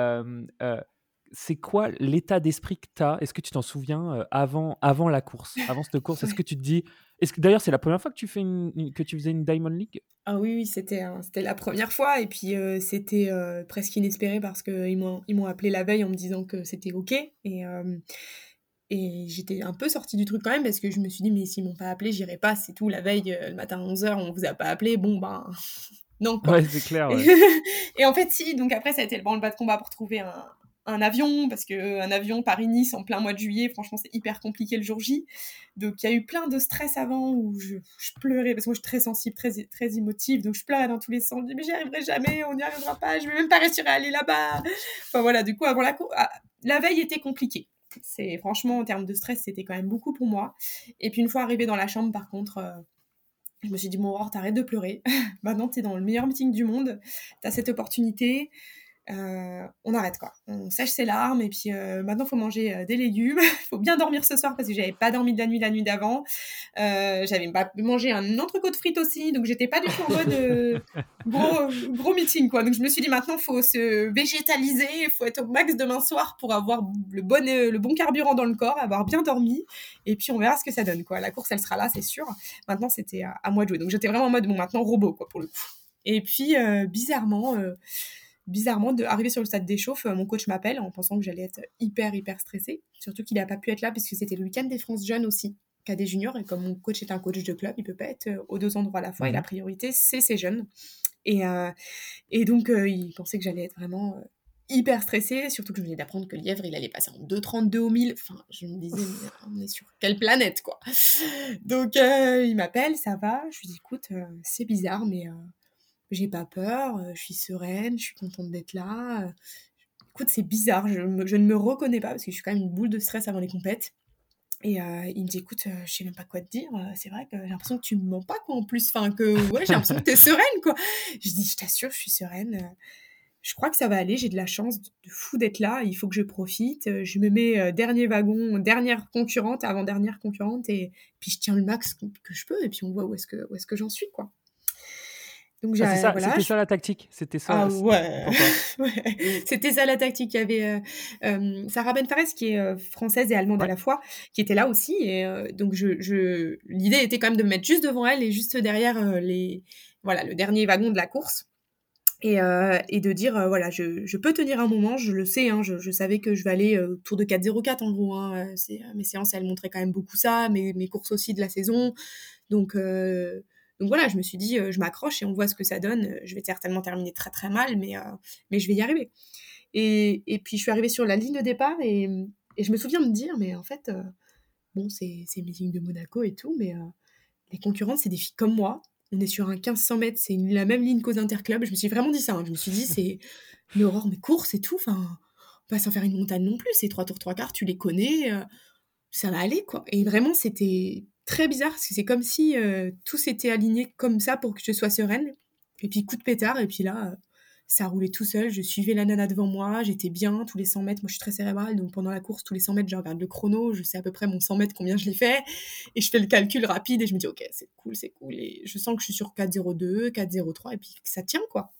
c'est quoi l'état d'esprit que tu as Est-ce que tu t'en souviens avant, avant la course Avant cette course, est-ce que tu te dis. Est-ce que d'ailleurs c'est la première fois que tu, fais une, que tu faisais une Diamond League? Ah oui, oui c'était, c'était la première fois et puis c'était presque inespéré parce qu'ils m'ont, ils m'ont appelé la veille en me disant que c'était OK. Et. Et j'étais un peu sortie du truc quand même parce que je me suis dit, mais s'ils m'ont pas appelé, j'irai pas, c'est tout. La veille, le matin à 11h, on vous a pas appelé. Bon, ben, non. Ouais, c'est clair. et en fait, si, donc après, ça a été le branle-bas de combat pour trouver un, un avion, parce qu'un avion Paris-Nice en plein mois de juillet, franchement, c'est hyper compliqué le jour J. Donc, il y a eu plein de stress avant où je, pleurais, parce que moi, je suis très sensible, très, très émotive, donc je pleurais dans tous les sens. Je me dis, mais j'y arriverai jamais, on n'y arrivera pas, je vais même pas réussir à aller là-bas. Enfin, voilà, du coup, avant la cour, ah, la veille était compliquée. C'est franchement, en termes de stress, c'était quand même beaucoup pour moi. Et puis, une fois arrivée dans la chambre, par contre, euh, je me suis dit, bon, Aurore, t'arrêtes de pleurer. Maintenant, t'es dans le meilleur meeting du monde. T'as cette opportunité. Euh, on arrête quoi. On sèche ses larmes et puis euh, maintenant il faut manger euh, des légumes. Il faut bien dormir ce soir parce que j'avais pas dormi de la nuit la nuit d'avant. j'avais pas mangé un entrecôte de frites aussi donc j'étais pas du tout en mode gros, gros meeting quoi. Donc je me suis dit maintenant faut se végétaliser, il faut être au max demain soir pour avoir le bon, le bon carburant dans le corps, avoir bien dormi et puis on verra ce que ça donne quoi. La course elle sera là c'est sûr. Maintenant c'était à, à, moi de jouer donc j'étais vraiment en mode bon maintenant robot quoi pour le coup. Et puis bizarrement bizarrement, de arriver sur le stade d'échauffe, euh, mon coach m'appelle en pensant que j'allais être hyper, hyper stressée. Surtout qu'il n'a pas pu être là parce que c'était le week-end des France Jeunes aussi, des juniors. Et comme mon coach est un coach de club, il peut pas être euh, aux deux endroits à la fois. Et la priorité, c'est ces jeunes. Et, euh, et donc, il pensait que j'allais être vraiment hyper stressée, surtout que je venais d'apprendre que Lièvre, il allait passer en 2,32 au 1000. Enfin, je me disais, mais on est sur quelle planète, quoi. Donc, il m'appelle, ça va. Je lui dis, écoute, c'est bizarre, mais j'ai pas peur, je suis sereine, je suis contente d'être là. Écoute, c'est bizarre, je, je, ne me reconnais pas parce que je suis quand même une boule de stress avant les compètes. Et il me dit, écoute, je sais même pas quoi te dire. c'est vrai que j'ai l'impression que tu me mens pas, quoi, en plus. Enfin, que ouais, j'ai l'impression que t'es sereine, quoi. Je dis, je t'assure, je suis sereine je crois que ça va aller, j'ai de la chance de, fou d'être là, il faut que je profite. Euh, je me mets euh, dernier wagon, dernière concurrente, avant-dernière concurrente, et puis je tiens le max que je peux, et puis on voit où est-ce que, où est que j'en suis, quoi. Donc ah, ça, c'était ça la tactique, c'était ça. Ah, ouais. c'était ça la tactique. Il y avait euh, Sarah Benfares qui est française et allemande à la fois, qui était là aussi, et donc je, je... l'idée était quand même de me mettre juste devant elle et juste derrière les, voilà, le dernier wagon de la course. Et, euh, et, de dire, euh, voilà, je, je, peux tenir un moment, je le sais, hein, je, je, savais que je vais aller euh, autour de 4-0-4 en gros. Hein, mes séances, elles montraient quand même beaucoup ça, mes, mes courses aussi de la saison. Donc, donc voilà, je me suis dit, je m'accroche et on voit ce que ça donne. Je vais certainement terminer très très mal, mais, mais je vais y arriver. Et, et, puis je suis arrivée sur la ligne de départ et, et je me souviens me dire, mais en fait, bon, c'est, mes lignes de Monaco et tout, mais les concurrentes, c'est des filles comme moi on est sur un 1500 mètres, c'est la même ligne qu'aux interclubs. Je me suis vraiment dit ça. Hein. Je me suis dit, c'est une aurore, mais course et tout. Enfin, pas sans faire une montagne non plus. C'est trois tours, trois quarts, tu les connais. Euh, ça va aller, quoi. Et vraiment, c'était très bizarre parce que c'est comme si euh, tout s'était aligné comme ça pour que je sois sereine. Et puis, coup de pétard. Et puis là, ça roulait tout seul, je suivais la nana devant moi, j'étais bien, tous les 100 mètres, moi je suis très cérébrale, donc pendant la course, tous les 100 mètres, je regarde le chrono, je sais à peu près mon 100 mètres combien je l'ai fait, et je fais le calcul rapide, et je me dis, ok, c'est cool, c'est cool, et je sens que je suis sur 4,02, 4,03, et puis ça tient, quoi.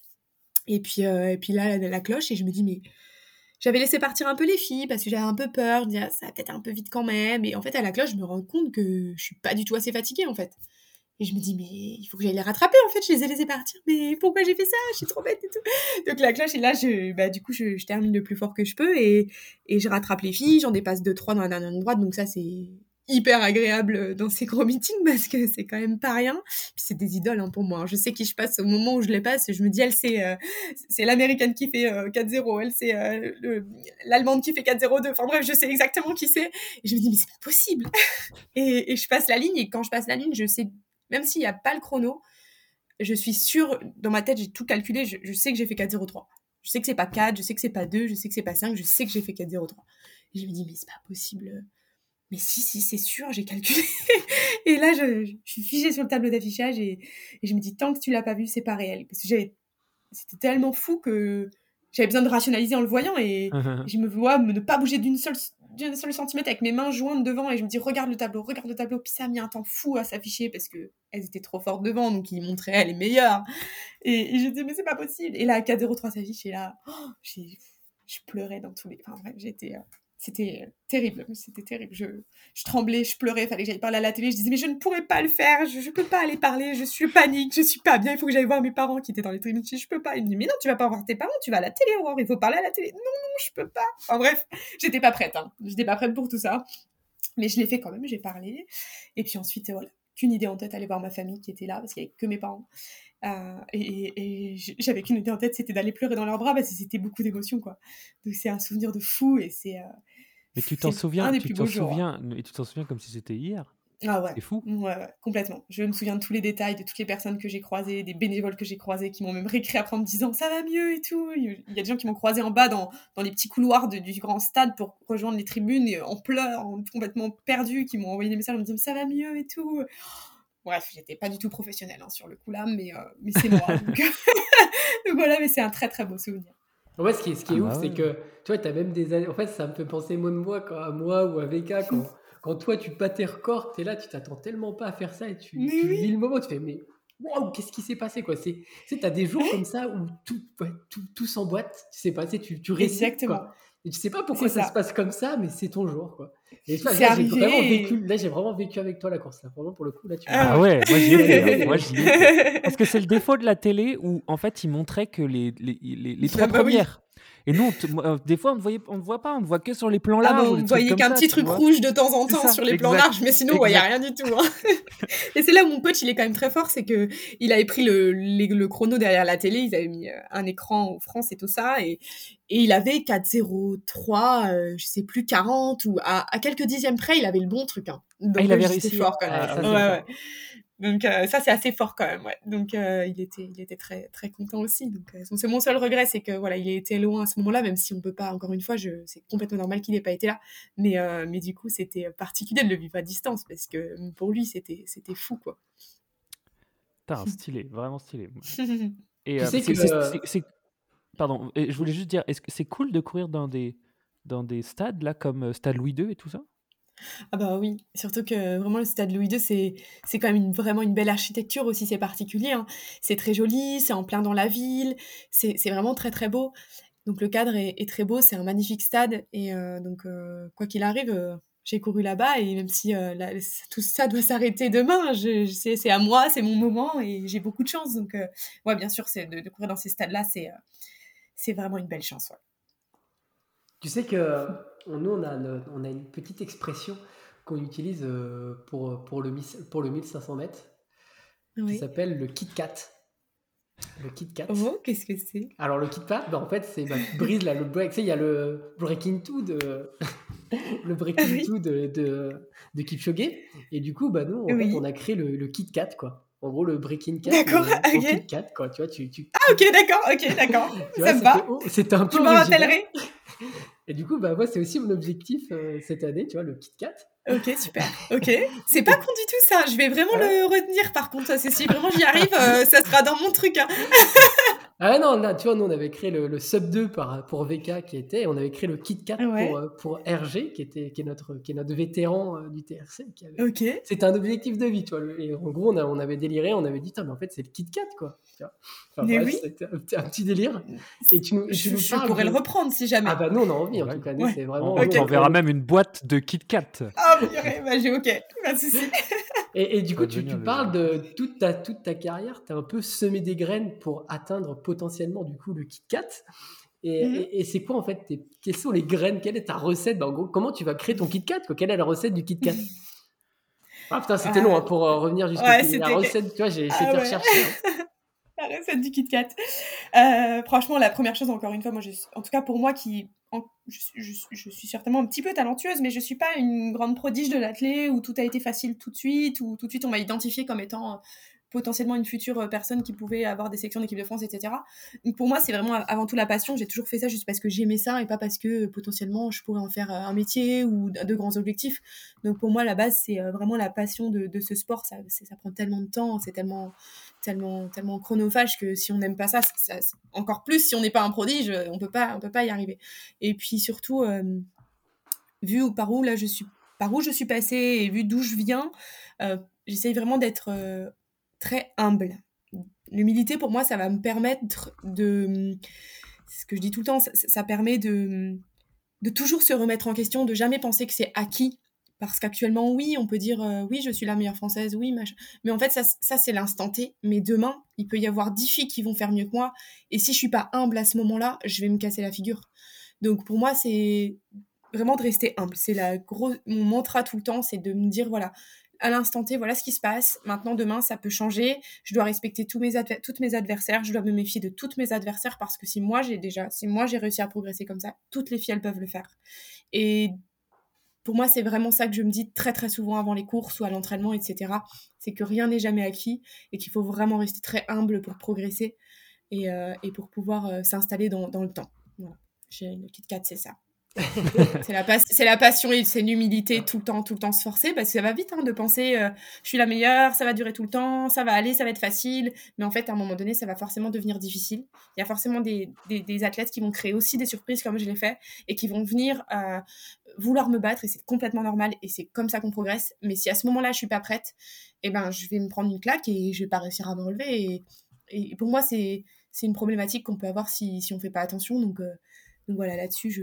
Et puis, euh, et puis là, la, cloche, et je me dis, mais j'avais laissé partir un peu les filles, parce que j'avais un peu peur, ah, ça va peut-être un peu vite quand même, et en fait, à la cloche, je me rends compte que je suis pas du tout assez fatiguée, en fait. Et je me dis, mais il faut que j'aille les rattraper, en fait, je les ai laissés partir, mais pourquoi j'ai fait ça? Je suis trop bête et tout. Donc la cloche, et là, je, bah, du coup, je, je, termine le plus fort que je peux et, je rattrape les filles, j'en dépasse deux, trois dans la dernière droite, donc ça, c'est hyper agréable dans ces gros meetings parce que c'est quand même pas rien. Puis c'est des idoles hein, pour moi. Je sais qui je passe au moment où je les passe. Je me dis, elle, c'est euh, l'américaine qui fait 4-0, euh, elle, c'est euh, l'allemande qui fait 4-0-2. Enfin bref, je sais exactement qui c'est. Et je me dis, mais c'est pas possible. et, je passe la ligne et quand je passe la ligne, je sais même s'il n'y a pas le chrono, je suis sûre, dans ma tête, j'ai tout calculé, je, sais que j'ai fait 4-0-3. Je sais que c'est pas 4, je sais que c'est pas 2, je sais que c'est pas 5, je sais que j'ai fait 4-0-3. Et je me dis, mais c'est pas possible. Mais si, si, c'est sûr, j'ai calculé. et là, je, suis figée sur le tableau d'affichage et, je me dis, tant que tu l'as pas vu, c'est pas réel. Parce que c'était tellement fou que j'avais besoin de rationaliser en le voyant et, je me vois ne pas bouger d'une seule d'un seul centimètre avec mes mains jointes devant et je me dis regarde le tableau, regarde le tableau. Puis ça a mis un temps fou à s'afficher parce que elles étaient trop fortes devant, donc ils montraient les meilleures. Et, et je disais mais c'est pas possible. Et là 4-0-3 s'affiche et là oh, je pleurais dans tous les. Enfin bref, j'étais. Euh, c'était terrible, c'était terrible. Je, tremblais, je pleurais, fallait que j'aille parler à la télé. Je disais, mais je ne pourrais pas le faire, je ne peux pas aller parler, je suis panique, je suis pas bien, il faut que j'aille voir mes parents qui étaient dans les tribunes. Je, peux pas. Il me dit, mais non, tu vas pas voir tes parents, tu vas à la télé, il faut parler à la télé. Non, non, je peux pas. En bref, j'étais pas prête, hein. j'étais pas prête pour tout ça. Mais je l'ai fait quand même, j'ai parlé. Et puis ensuite, voilà, qu'une idée en tête, aller voir ma famille qui était là, parce qu'il n'y avait que mes parents. Euh, et, j'avais qu'une idée en tête, c'était d'aller pleurer dans leurs bras parce que c'était beaucoup d'émotions, quoi. Donc c'est un souvenir de fou et c'est. Euh, mais tu t'en souviens, tu t'en souviens, et tu t'en souviens comme si c'était hier. Ah ouais. C'est fou. Ouais, ouais, complètement. Je me souviens de tous les détails, de toutes les personnes que j'ai croisées, des bénévoles que j'ai croisés, qui m'ont même réécrit après en me disant ça va mieux et tout? Il y a des gens qui m'ont croisé en bas dans, dans les petits couloirs du grand stade pour rejoindre les tribunes en pleurs, complètement perdus, qui m'ont envoyé des messages en me disant ça va mieux et tout? Bref, j'étais pas du tout professionnelle hein, sur le coup là, mais, euh, mais c'est moi. donc... voilà, mais c'est un très très beau souvenir. En fait, ce qui est, ce qui est ah ouf, bah c'est que tu vois, tu as même des années. En fait, ça me fait penser moi de moi, quand, à moi ou à VK, quand, quand toi tu bats tes records, tu es là, tu t'attends tellement pas à faire ça et tu, tu vis le moment, tu fais, mais waouh, qu'est-ce qui s'est passé quoi? C'est, tu as des jours comme ça où tout, tout, tout s'emboîte, tu sais pas, tu, tu récites, Exactement. Quoi. Et tu sais pas pourquoi ça, se passe comme ça, mais c'est ton jour quoi. Et là, j'ai vraiment vécu, là, j'ai vraiment vécu avec toi la course. Là, pour le coup, là, tu Ah ouais, moi j'y étais. moi, j'y étais. Parce que c'est le défaut de la télé où, en fait, ils montraient que les, les, les, les trois premières. Et nous, euh, des fois, on ne voyait, on voit pas, on ne voit que sur les plans larges. Ah bah, on voyait qu'un petit truc rouge de temps en temps sur les plans larges, mais sinon, on voyait rien du tout. Hein. et c'est là où mon coach, il est quand même très fort, c'est que il avait pris le, le, chrono derrière la télé, ils avaient mis euh, un écran en France et tout ça, et, et il avait 4-0-3, euh, je sais plus, 40, ou à, à, quelques dixièmes près, il avait le bon truc. Hein. Donc, ah, il avait réussi. fort quand même. Ah, ouais, ouais. Donc euh, ça c'est assez fort quand même, ouais. Donc euh, il était il était très très content aussi. Donc euh, c'est mon seul regret, c'est que voilà il était loin à ce moment-là, même si on peut pas. Encore une fois, je c'est complètement normal qu'il n'ait pas été là, mais mais du coup c'était particulier de le vivre à distance parce que pour lui c'était c'était fou quoi. Putain, stylé, vraiment stylé. Et c'est pardon, je voulais juste dire, est-ce que c'est cool de courir dans des dans des stades là comme Stade Louis II et tout ça? Ah bah oui, surtout que vraiment le stade Louis II, c'est, c'est quand même vraiment une belle architecture aussi, c'est particulier. Hein. C'est très joli, c'est en plein dans la ville, c'est, c'est vraiment très très beau. Donc le cadre est, très beau, c'est un magnifique stade. Et euh, donc euh, quoi qu'il arrive, euh, j'ai couru là-bas et même si tout ça doit s'arrêter demain, je, c'est, c'est à moi, c'est mon moment et j'ai beaucoup de chance. Donc ouais, bien sûr, c'est, de, courir dans ces stades-là, c'est, c'est vraiment une belle chance. Tu sais que nous, on a, on a une petite expression qu'on utilise euh, pour, pour, le, pour le 1500 mètres qui s'appelle le Kit Kat. Le Kit Kat. Oh, qu'est-ce que c'est? Alors, le Kit Kat, bah, en fait, c'est bah, brise là, le break. Tu sais, il y a le Breaking Two de. le Breaking ah de, de, de, Kipchoge. Et du coup, bah, nous, en fait, on a créé le, le Kit Kat, quoi. En gros, le Breaking Cat. D'accord, ok. Kit Kat, quoi. Tu vois, tu, tu... Ah, ok, d'accord, ok, d'accord. Ça me va. C'était un peu. Je m'en rappellerai. Et du coup, bah, moi, c'est aussi mon objectif euh, cette année, tu vois, le Kit Kat. Ok, super. Ok. C'est pas con du tout ça. Je vais vraiment le retenir par contre. C'est si vraiment j'y arrive, euh, ça sera dans mon truc. Hein. Ah non, tu vois, nous on avait créé le, Sub 2 par, pour VK qui était, on avait créé le Kit 4 pour, euh, pour RG qui, était, qui, est notre, qui est notre vétéran euh, du TRC. ok. C'était un objectif de vie, tu vois. Et en gros, on, on avait déliré, on avait dit, mais en fait, c'est le Kit 4, quoi. mais oui. C'était un, petit délire. Et tu, nous, je, je pourrais le reprendre si jamais. Ah bah nous, on a envie, en tout cas. c'est vraiment. On, verra même une boîte de Kit 4. Ah, bah, j'ai ok. Pas de souci. Et, du coup, tu, parles de toute ta, toute ta carrière, tu as un peu semé des graines pour atteindre potentiellement du coup le Kit Kat. Mhm. Et, c'est quoi en fait tes, Quelles sont les graines Quelle est ta recette? Bah, En gros, comment tu vas créer ton Kit Kat Quelle est la recette du Kit Kat? Ah putain, c'était long hein, pour euh, revenir jusqu'à la recette. Tu vois, j'ai essayé de rechercher. Hein. la recette du Kit Kat. Euh, franchement, la première chose, encore une fois, moi, en tout cas pour moi qui je, suis certainement un petit peu talentueuse, mais je suis pas une grande prodige de l'athlé où tout a été facile tout de suite, où tout de suite on m'a identifié comme étant potentiellement une future euh, personne qui pouvait avoir des sections d'équipe de France, etc. Pour moi, c'est vraiment avant tout la passion. J'ai toujours fait ça juste parce que j'aimais ça et pas parce que euh, potentiellement je pourrais en faire euh, un métier ou de grands objectifs. Donc pour moi, la base, c'est vraiment la passion de, ce sport. Ça prend tellement de temps, c'est tellement, tellement, tellement chronophage que si on n'aime pas ça, encore plus si on n'est pas un prodige, on peut pas, on peut pas y arriver. Et puis surtout, vu par où là je suis, par où je suis passée et vu d'où je viens, j'essaye vraiment d'être très humble. L'humilité, pour moi, ça va me permettre de... ce que je dis tout le temps, ça, permet de, de toujours se remettre en question, de jamais penser que c'est acquis. Parce qu'actuellement, oui, on peut dire euh, oui, je suis la meilleure française, oui, mais en fait, ça, ça c'est l'instant T. Mais demain, il peut y avoir dix filles qui vont faire mieux que moi. Et si je suis pas humble à ce moment-là, je vais me casser la figure. Donc pour moi, c'est vraiment de rester humble. C'est la gros... mon mantra tout le temps, c'est de me dire voilà, à l'instant T, voilà ce qui se passe. Maintenant, demain, ça peut changer. Je dois respecter tous mes toutes mes adversaires. Je dois me méfier de toutes mes adversaires parce que si moi j'ai déjà, si moi j'ai réussi à progresser comme ça, toutes les filles elles peuvent le faire. Et pour moi, c'est vraiment ça que je me dis très très souvent avant les courses ou à l'entraînement, etc. C'est que rien n'est jamais acquis et qu'il faut vraiment rester très humble pour progresser et, euh, pour pouvoir euh, s'installer dans, le temps. Voilà. J'ai une Kit 4, c'est ça. c'est la, la, passion et c'est l'humilité tout le temps, tout le temps se forcer parce que ça va vite hein, de penser euh, je suis la meilleure, ça va durer tout le temps, ça va aller, ça va être facile. Mais en fait, à un moment donné, ça va forcément devenir difficile. Il y a forcément des, des, athlètes qui vont créer aussi des surprises comme je l'ai fait et qui vont venir euh, vouloir me battre et c'est complètement normal et c'est comme ça qu'on progresse. Mais si à ce moment-là, je suis pas prête, eh ben, je vais me prendre une claque et je vais pas réussir à me relever. Et, et pour moi, c'est une problématique qu'on peut avoir si, si on fait pas attention. Donc, euh, donc voilà, là-dessus, je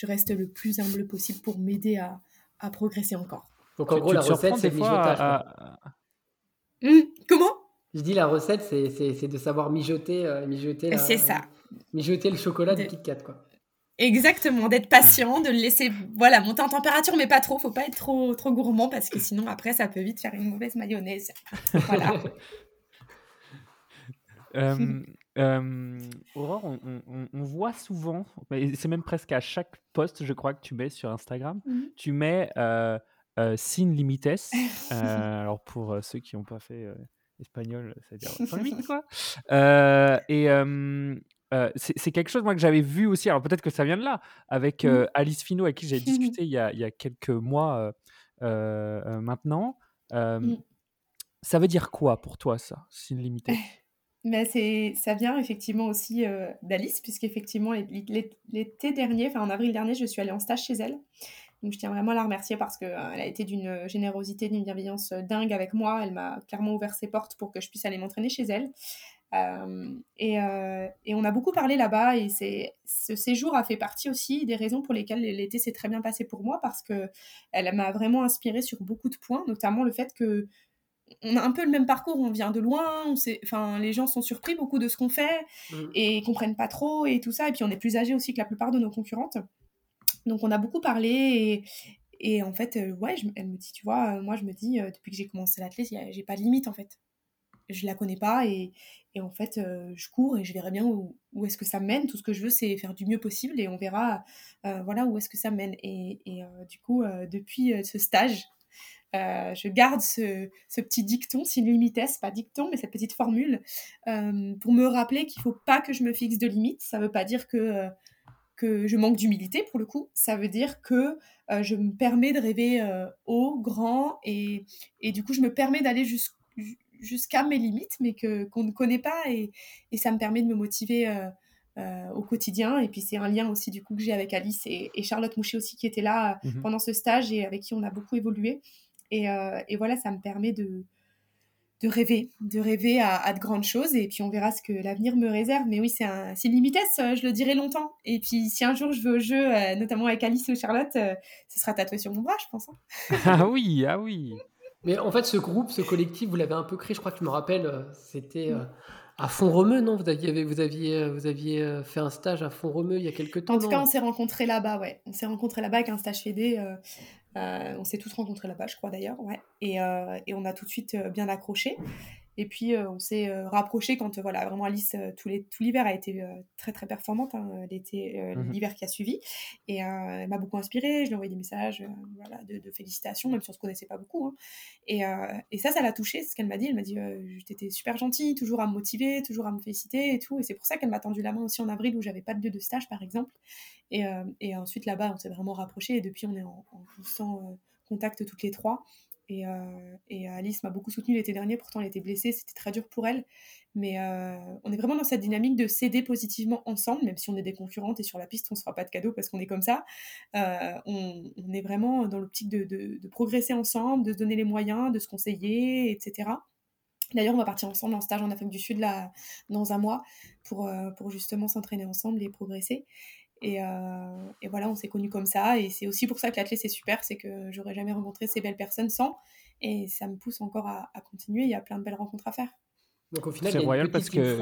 je reste le plus humble possible pour m'aider à, à progresser encore. Donc en gros, la recette, c'est mijotage. Mmh, comment? Je dis la recette, c'est de savoir mijoter, euh, mijoter, c'est ça. mijoter le chocolat de... du Kit Kat, quoi. Exactement, d'être patient, de le laisser voilà, monter en température, mais pas trop. Faut pas être trop, trop gourmand parce que sinon, après, ça peut vite faire une mauvaise mayonnaise. Voilà. Aurore, on, voit souvent, c'est même presque à chaque post, je crois, que tu mets sur Instagram, mmh tu mets euh, euh, sin limites. Euh, alors, pour ceux qui n'ont pas fait espagnol, ça veut dire sans limite, quoi. et c'est quelque chose moi que j'avais vu aussi. Alors peut-être que ça vient de là avec mmh. Alice Finot avec qui j'ai discuté il y, a, il y, a, quelques mois maintenant. Mmh. Ça veut dire quoi pour toi ça, sin limites? Mais c'est, ça vient effectivement aussi d'Alice, puisqu'effectivement, l'été dernier, enfin en avril dernier, je suis allée en stage chez elle. Donc je tiens vraiment à la remercier parce qu'elle a été d'une générosité, d'une bienveillance dingue avec moi. Elle m'a clairement ouvert ses portes pour que je puisse aller m'entraîner chez elle. et, et, on a beaucoup parlé là-bas et ce séjour a fait partie aussi des raisons pour lesquelles l'été s'est très bien passé pour moi parce que elle m'a vraiment inspirée sur beaucoup de points, notamment le fait que on a un peu le même parcours, on vient de loin, on enfin, les gens sont surpris beaucoup de ce qu'on fait mmh. et comprennent pas trop et tout ça. Et puis on est plus âgés aussi que la plupart de nos concurrentes. Donc on a beaucoup parlé et, en fait, euh, ouais, elle me dit, tu vois, euh, moi je me dis, euh, depuis que j'ai commencé l'athlète, j'ai pas de limite en fait. Je la connais pas et, en fait, je cours et je verrai bien où, est-ce que ça mène. Tout ce que je veux, c'est faire du mieux possible et on verra, voilà, où est-ce que ça mène. Et, et du coup, depuis ce stage, euh, je garde ce, petit dicton, sin limites, pas dicton, mais cette petite formule, euh, pour me rappeler qu'il ne faut pas que je me fixe de limites. Ça ne veut pas dire que, euh, que je manque d'humilité, pour le coup. Ça veut dire que je me permets de rêver haut, grand, et, et, du coup, je me permets d'aller jusqu'à mes limites, mais qu'on ne connaît pas, et, et, ça me permet de me motiver. au quotidien. Et puis c'est un lien aussi du coup que j'ai avec Alice et, Charlotte Moucher aussi qui était là mmh pendant ce stage et avec qui on a beaucoup évolué. Euh, et, voilà, ça me permet de, de rêver, de rêver à, de grandes choses. Et puis on verra ce que l'avenir me réserve. Mais oui, c'est un, une limitesse, euh, je le dirai longtemps. Et puis si un jour je veux au jeu, euh, notamment avec Alice ou Charlotte, ce sera tatoué sur mon bras, je pense. Hein. ah oui, ah oui. Mais en fait, ce groupe, ce collectif, vous l'avez un peu créé, je crois que tu me rappelles, c'était à Font-Romeu, non? Vous aviez, vous, aviez, vous aviez fait un stage à Font-Romeu il y a quelques temps. En tout cas, on s'est rencontrés là-bas, ouais. On s'est rencontrés là-bas avec un stage fédé. Euh, on s'est tous rencontrés là-bas, je crois d'ailleurs, ouais. Et, euh, et, on a tout de suite euh, bien accroché. Et puis on s'est rapproché quand voilà vraiment Alice tout l'hiver a été très très performante hein, l'été mmh l'hiver qui a suivi et elle m'a beaucoup inspirée. Je lui ai envoyé des messages voilà de, félicitations même si on se connaissait pas beaucoup. Hein. Et, et, ça ça l'a touchée. Ce qu'elle m'a dit, elle m'a dit j'étais super gentille, toujours à me motiver, toujours à me féliciter et tout. Et c'est pour ça qu'elle m'a tendu la main aussi en avril où j'avais pas de lieu de stage par exemple. Et, et ensuite là-bas on s'est vraiment rapprochés et depuis on est en, en constant contact toutes les trois. Euh, et, Alice m'a beaucoup soutenue l'été dernier, pourtant elle était blessée, c'était très dur pour elle. Mais euh, on est vraiment dans cette dynamique de s'aider positivement ensemble, même si on est des concurrentes et sur la piste on ne se fera pas de cadeau parce qu'on est comme ça. Euh, on, est vraiment dans l'optique de, progresser ensemble, de se donner les moyens, de se conseiller, etc. D'ailleurs, on va partir ensemble en stage en Afrique du Sud dans un mois pour justement s'entraîner ensemble et progresser. Euh, et, voilà, on s'est connus comme ça. Et c'est aussi pour ça que l'athlète, c'est super, c'est que j'aurais jamais rencontré ces belles personnes sans. Et ça me pousse encore à, continuer. Il y a plein de belles rencontres à faire. Donc au final, c'est royal parce que.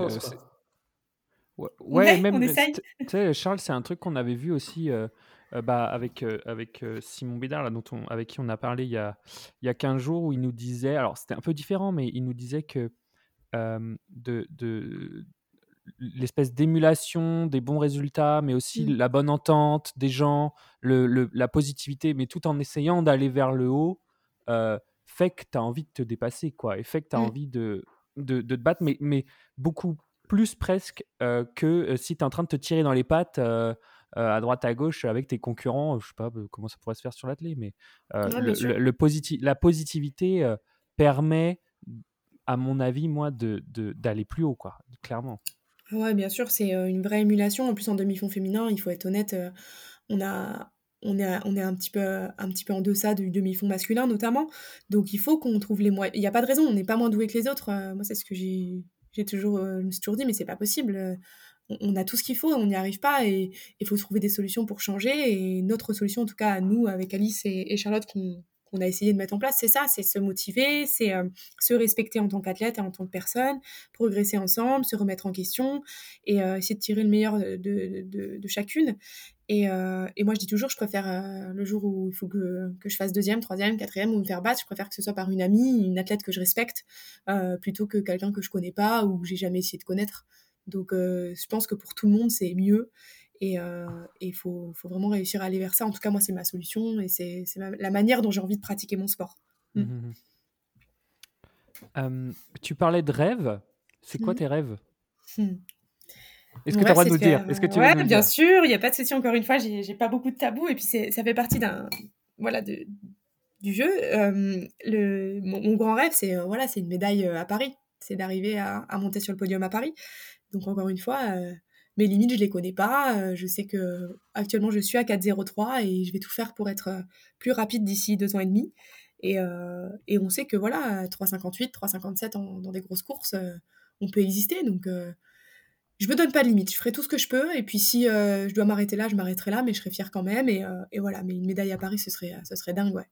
ouais, même. On essaye. Tu sais, Charles, c'est un truc qu'on avait vu aussi. Euh, euh, bah, avec, avec Simon Bédard, là, dont on, avec qui on a parlé il y a, il y a 15 jours, où il nous disait, alors c'était un peu différent, mais il nous disait que de, de, l'espèce d'émulation des bons résultats, mais aussi mmh. la bonne entente des gens, le, la positivité, mais tout en essayant d'aller vers le haut, euh, fait que tu as envie de te dépasser, quoi, et fait que tu as mmh. envie de, de, te battre, mais, mais beaucoup plus presque euh, que euh, si tu es en train de te tirer dans les pattes à droite à gauche avec tes concurrents, je sais pas comment ça pourrait se faire sur l'athlé, mais le, le, la positivité permet, à mon avis, moi, d'aller de, d'aller plus haut, quoi, clairement. Ouais, bien sûr, c'est une vraie émulation. En plus, en demi-fond féminin, il faut être honnête, on a on est, on est un, petit peu, un petit peu en deçà du demi-fond masculin, notamment. Donc, il faut qu'on trouve les moyens. Il n'y a pas de raison, on n'est pas moins doué que les autres. moi, c'est ce que j'ai toujours, dit, mais c'est pas possible. on, a tout ce qu'il faut, on n'y arrive pas et il faut trouver des solutions pour changer. Et notre solution, en tout cas, à nous, avec Alice et, Charlotte, qu'on a essayé de mettre en place, c'est ça, c'est se motiver, c'est euh, se respecter en tant qu'athlète et en tant que personne, progresser ensemble, se remettre en question et euh, essayer de tirer le meilleur de, de, chacune. Et, euh, moi, je dis toujours, je préfère le jour où il faut que, que, je fasse deuxième, troisième, quatrième ou me faire battre, je préfère que ce soit par une amie, une athlète que je respecte, plutôt que quelqu'un que je connais pas ou que j'ai jamais essayé de connaître. Donc, je pense que pour tout le monde, c'est mieux. Et il faut, faut, vraiment réussir à aller vers ça. En tout cas, moi, c'est ma solution et c'est la manière dont j'ai envie de pratiquer mon sport. Mmh. Mmh, tu parlais de rêves. C'est quoi tes rêves? Est-ce que tu as le droit de nous dire? Est-ce que tu ouais, bien sûr. Il n'y a pas de souci. Encore une fois, j'ai pas beaucoup de tabous. Et puis, ça fait partie d'un voilà, de, du jeu. le, mon, grand rêve, c'est voilà, c'est une médaille à Paris. C'est d'arriver à, à, monter sur le podium à Paris. Donc, encore une fois, mes limites, je les connais pas. Euh, je sais que actuellement, je suis à 4,03 et je vais tout faire pour être euh, plus rapide d'ici deux ans et demi. Et, euh, et on sait que voilà, 3,58, 3,57 dans des grosses courses, on peut exister. Donc, je me donne pas de limite. Je ferai tout ce que je peux. Et puis, si je dois m'arrêter là, je m'arrêterai là, mais je serai fière quand même. Et, et, voilà, mais une médaille à Paris, ce serait, ce serait dingue, ouais.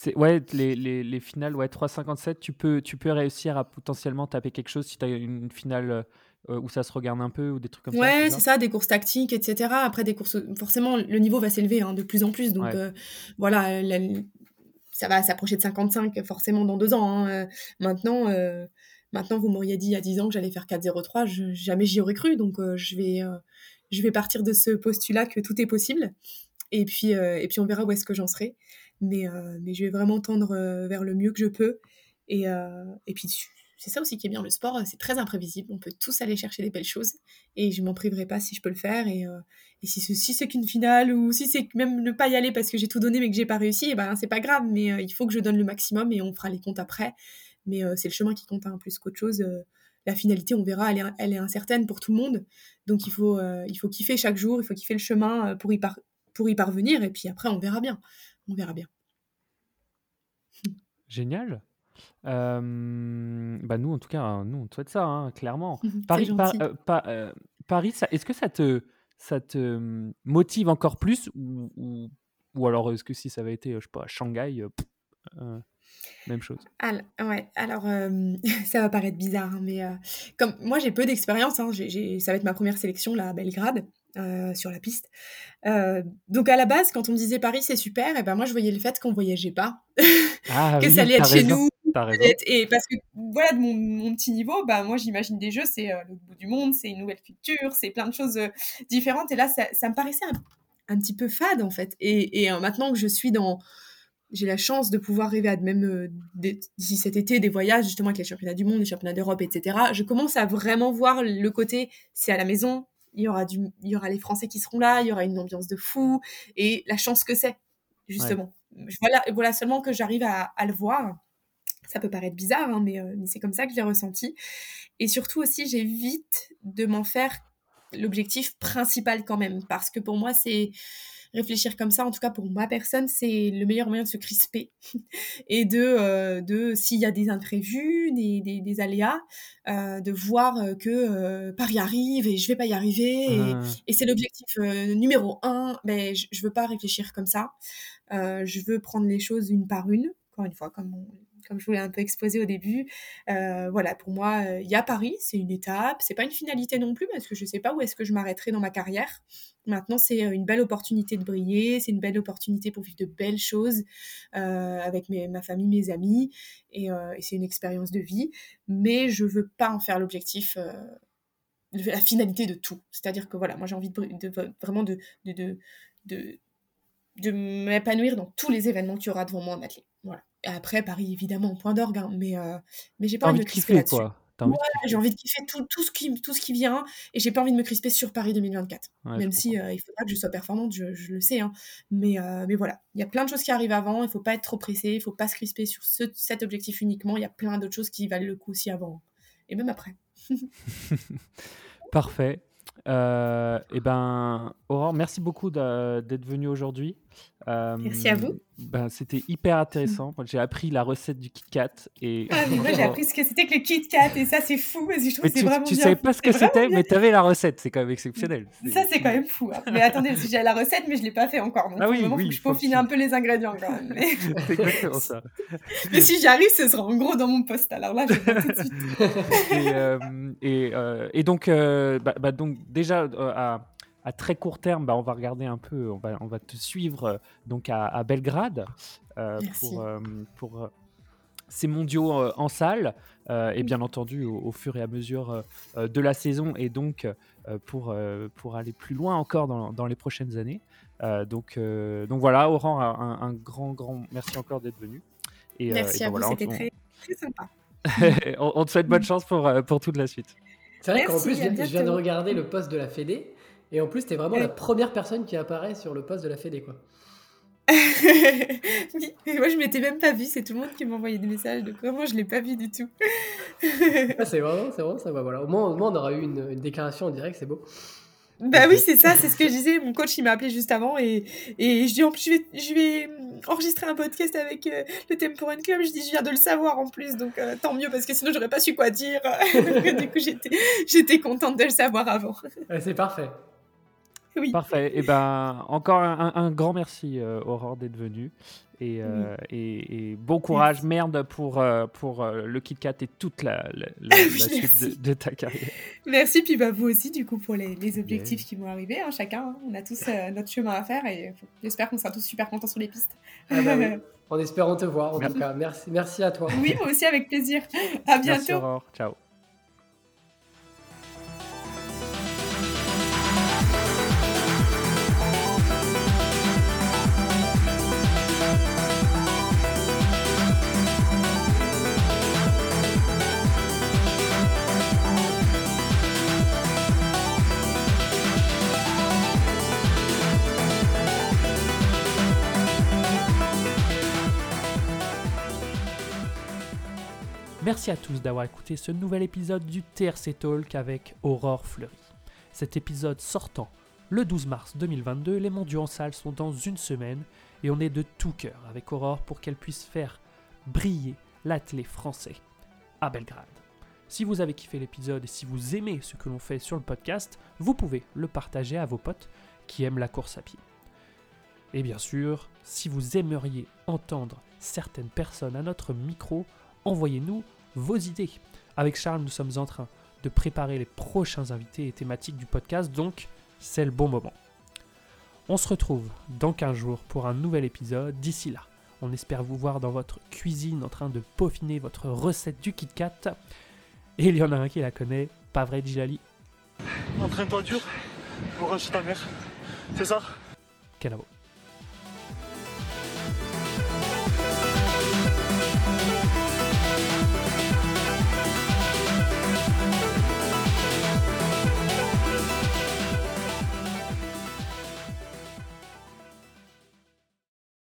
C'est, ouais, les, les, les, finales, ouais, 3,57, tu peux, tu peux réussir à potentiellement taper quelque chose si tu as une finale euh, où ça se regarde un peu ou des trucs comme ça Ouais, c'est ça, des courses tactiques, etc. Après, des courses, forcément, le niveau va s'élever hein, de plus en plus. Donc, euh, voilà, ça va s'approcher de 55 forcément dans deux ans. Hein. Euh, maintenant, maintenant, vous m'auriez dit il y a 10 ans que j'allais faire 4-0-3, je, jamais j'y aurais cru. Donc, je, vais, je vais partir de ce postulat que tout est possible. Et puis, et puis on verra où est-ce que j'en serai. Mais, mais je vais vraiment tendre vers le mieux que je peux. Et, et puis, c'est ça aussi qui est bien. Le sport, euh, c'est très imprévisible. On peut tous aller chercher des belles choses. Et je m'en priverai pas si je peux le faire. Et, euh, si, c'est qu'une finale ou si c'est même ne pas y aller parce que j'ai tout donné mais que j'ai pas réussi, et eh ben c'est pas grave. Mais euh, il faut que je donne le maximum et on fera les comptes après. Mais c'est le chemin qui compte hein, plus qu'autre chose. la finalité, on verra, elle est, elle est, incertaine pour tout le monde. Donc il faut, il faut kiffer chaque jour, il faut kiffer le chemin pour y, pour y parvenir. Et puis après, on verra bien. On verra bien. Génial bah nous, en tout cas, nous, on te souhaite ça, hein, clairement. Paris, euh, euh, Paris est-ce que ça te, ça te motive encore plus ou, ou, alors est-ce que si ça avait été, je sais pas, à Shanghai, euh, même chose? Alors, Ouais, alors ça va paraître bizarre, hein, mais comme moi j'ai peu d'expérience, hein, ça va être ma première sélection là, à Belgrade. sur la piste. donc à la base, quand on me disait Paris c'est super, et ben moi je voyais le fait qu'on voyageait pas, ah que ça allait être chez nous, et parce que voilà, de mon, petit niveau, bah moi j'imagine des jeux, c'est euh, le bout du monde, c'est une nouvelle culture, c'est plein de choses euh, différentes. Et là, ça, ça me paraissait un, petit peu fade en fait. Et, et euh, maintenant que je suis dans, j'ai la chance de pouvoir rêver à même d'ici cet été des voyages justement avec les championnats du monde, les championnats d'Europe, etc. Je commence à vraiment voir le côté, c'est à la maison, il y aura du, il y aura les Français qui seront là, il y aura une ambiance de fou et la chance que c'est justement. Voilà, voilà seulement que j'arrive à, à le voir ça peut paraître bizarre, hein, euh, mais, c'est comme ça que je l'ai ressenti. Et surtout aussi, j'évite de m'en faire l'objectif principal quand même, parce que pour moi, c'est réfléchir comme ça, en tout cas pour ma personne, c'est le meilleur moyen de se crisper et de, euh, de s'il y a des imprévus, des, des, aléas, euh, de voir que Paris arrive et je vais pas y arriver et, ah. c'est l'objectif numéro un. Mais ben, je, je veux pas réfléchir comme ça. je veux prendre les choses une par une. Encore une fois, comme on, comme je vous l'ai un peu exposé au début. Euh, voilà, pour moi, euh, il y a Paris, c'est une étape, c'est pas une finalité non plus parce que je sais pas où est-ce que je m'arrêterai dans ma carrière. Maintenant, c'est euh, une belle opportunité de briller, c'est une belle opportunité pour vivre de belles choses avec ma famille, mes amis, et, c'est une expérience de vie. Mais je veux pas en faire l'objectif la finalité de tout. C'est-à-dire que voilà, moi j'ai envie vraiment de, de, m'épanouir dans tous les événements qu'il y aura devant moi en athlète. Voilà. Après, Paris, évidemment, point d'orgue, hein, mais, euh, mais j'ai pas envie de crisper là-dessus. j'ai envie de kiffer tout, tout, ce qui, tout ce qui vient et j'ai pas envie de me crisper sur Paris 2024. même si euh, il faudra que je sois performante, je, je le sais. Hein. Mais, euh, mais voilà, il y a plein de choses qui arrivent avant, il faut pas être trop pressé, il faut pas se crisper sur ce, cet objectif uniquement. Il y a plein d'autres choses qui valent le coup aussi avant et même après. Parfait. Euh, eh ben, Aurore, merci beaucoup d'être venue aujourd'hui. Euh, merci à vous. Ben, c'était hyper intéressant. J'ai appris la recette du Kit Kat. Et... Ah, moi, j'ai appris ce que c'était que le Kit Kat. Et ça, c'est fou. Parce que je trouve tu, vraiment tu savais pas ce que c'était, mais tu avais la recette. C'est quand même exceptionnel. Ça, c'est quand même fou. Hein. Mais attendez, j'ai la recette, mais je ne l'ai pas fait encore. Donc, ah oui, oui, faut que je peaufine un peu les ingrédients quand même. Mais... c'est exactement ça. mais si j'arrive, ce sera en gros dans mon poste. Alors là, je vais tout de suite. et, euh, et, et, donc, bah, bah, donc déjà, à à très court terme, bah, on va regarder un peu, on va, on va te suivre euh, donc à, Belgrade euh, pour, euh, pour ces mondiaux en salle et bien entendu au, fur et à mesure de la saison et donc pour, pour aller plus loin encore dans, dans les prochaines années. donc, donc voilà, Oran, un, un, grand, grand merci encore d'être venu. Et, merci à vous, c'était très, très, sympa. on, te souhaite bonne chance pour, pour toute la suite. C'est vrai qu'en plus, je viens de regarder le poste de la Fédé. Et en plus, t'es vraiment la première personne qui apparaît sur le poste de la Fédé, quoi. oui, moi je m'étais même pas vu, c'est tout le monde qui m'envoyait des messages, donc vraiment je l'ai pas vu du tout. Ah, c'est vraiment, c'est vraiment ça. voilà. Au moins, on aura eu une, déclaration en direct, c'est beau. Bah oui, c'est ça, c'est ce que je disais. Mon coach, il m'a appelé juste avant et, et je dis en plus, je vais, je vais enregistrer un podcast avec euh, le Tempo Run Club. Je dis, je viens de le savoir en plus, donc euh, tant mieux parce que sinon, j'aurais pas su quoi dire. du coup, j'étais, j'étais contente de le savoir avant. c'est parfait. Parfait. Et eh ben, encore un, grand merci, euh, Aurore, d'être venue. Et, euh, et, bon courage, merde, pour, euh, pour le Kit Kat et toute la, suite de, ta carrière. Merci, puis bah, vous aussi, du coup, pour les, objectifs qui vont arriver. Hein, chacun, hein. on a tous notre chemin à faire et j'espère qu'on sera tous super contents sur les pistes. Ah bah en espérant te voir, en tout cas. Merci, merci à toi. Oui, moi aussi, avec plaisir. À bientôt. Merci, Aurore. Ciao. À tous d'avoir écouté ce nouvel épisode du TRC Talk avec Aurore Fleury. Cet épisode sortant le 12 mars 2022, les mondiaux en salle sont dans une semaine et on est de tout cœur avec Aurore pour qu'elle puisse faire briller l'athlète français à Belgrade. Si vous avez kiffé l'épisode et si vous aimez ce que l'on fait sur le podcast, vous pouvez le partager à vos potes qui aiment la course à pied. Et bien sûr, si vous aimeriez entendre certaines personnes à notre micro, envoyez-nous vos idées. Avec Charles, nous sommes en train de préparer les prochains invités et thématiques du podcast, donc c'est le bon moment. On se retrouve dans 15 jours pour un nouvel épisode. D'ici là, on espère vous voir dans votre cuisine en train de peaufiner votre recette du Kit Kat. Et il y en a un qui la connaît, pas vrai Djilali? Entraîne-toi dur, courage ta mère. C'est ça? Canavo.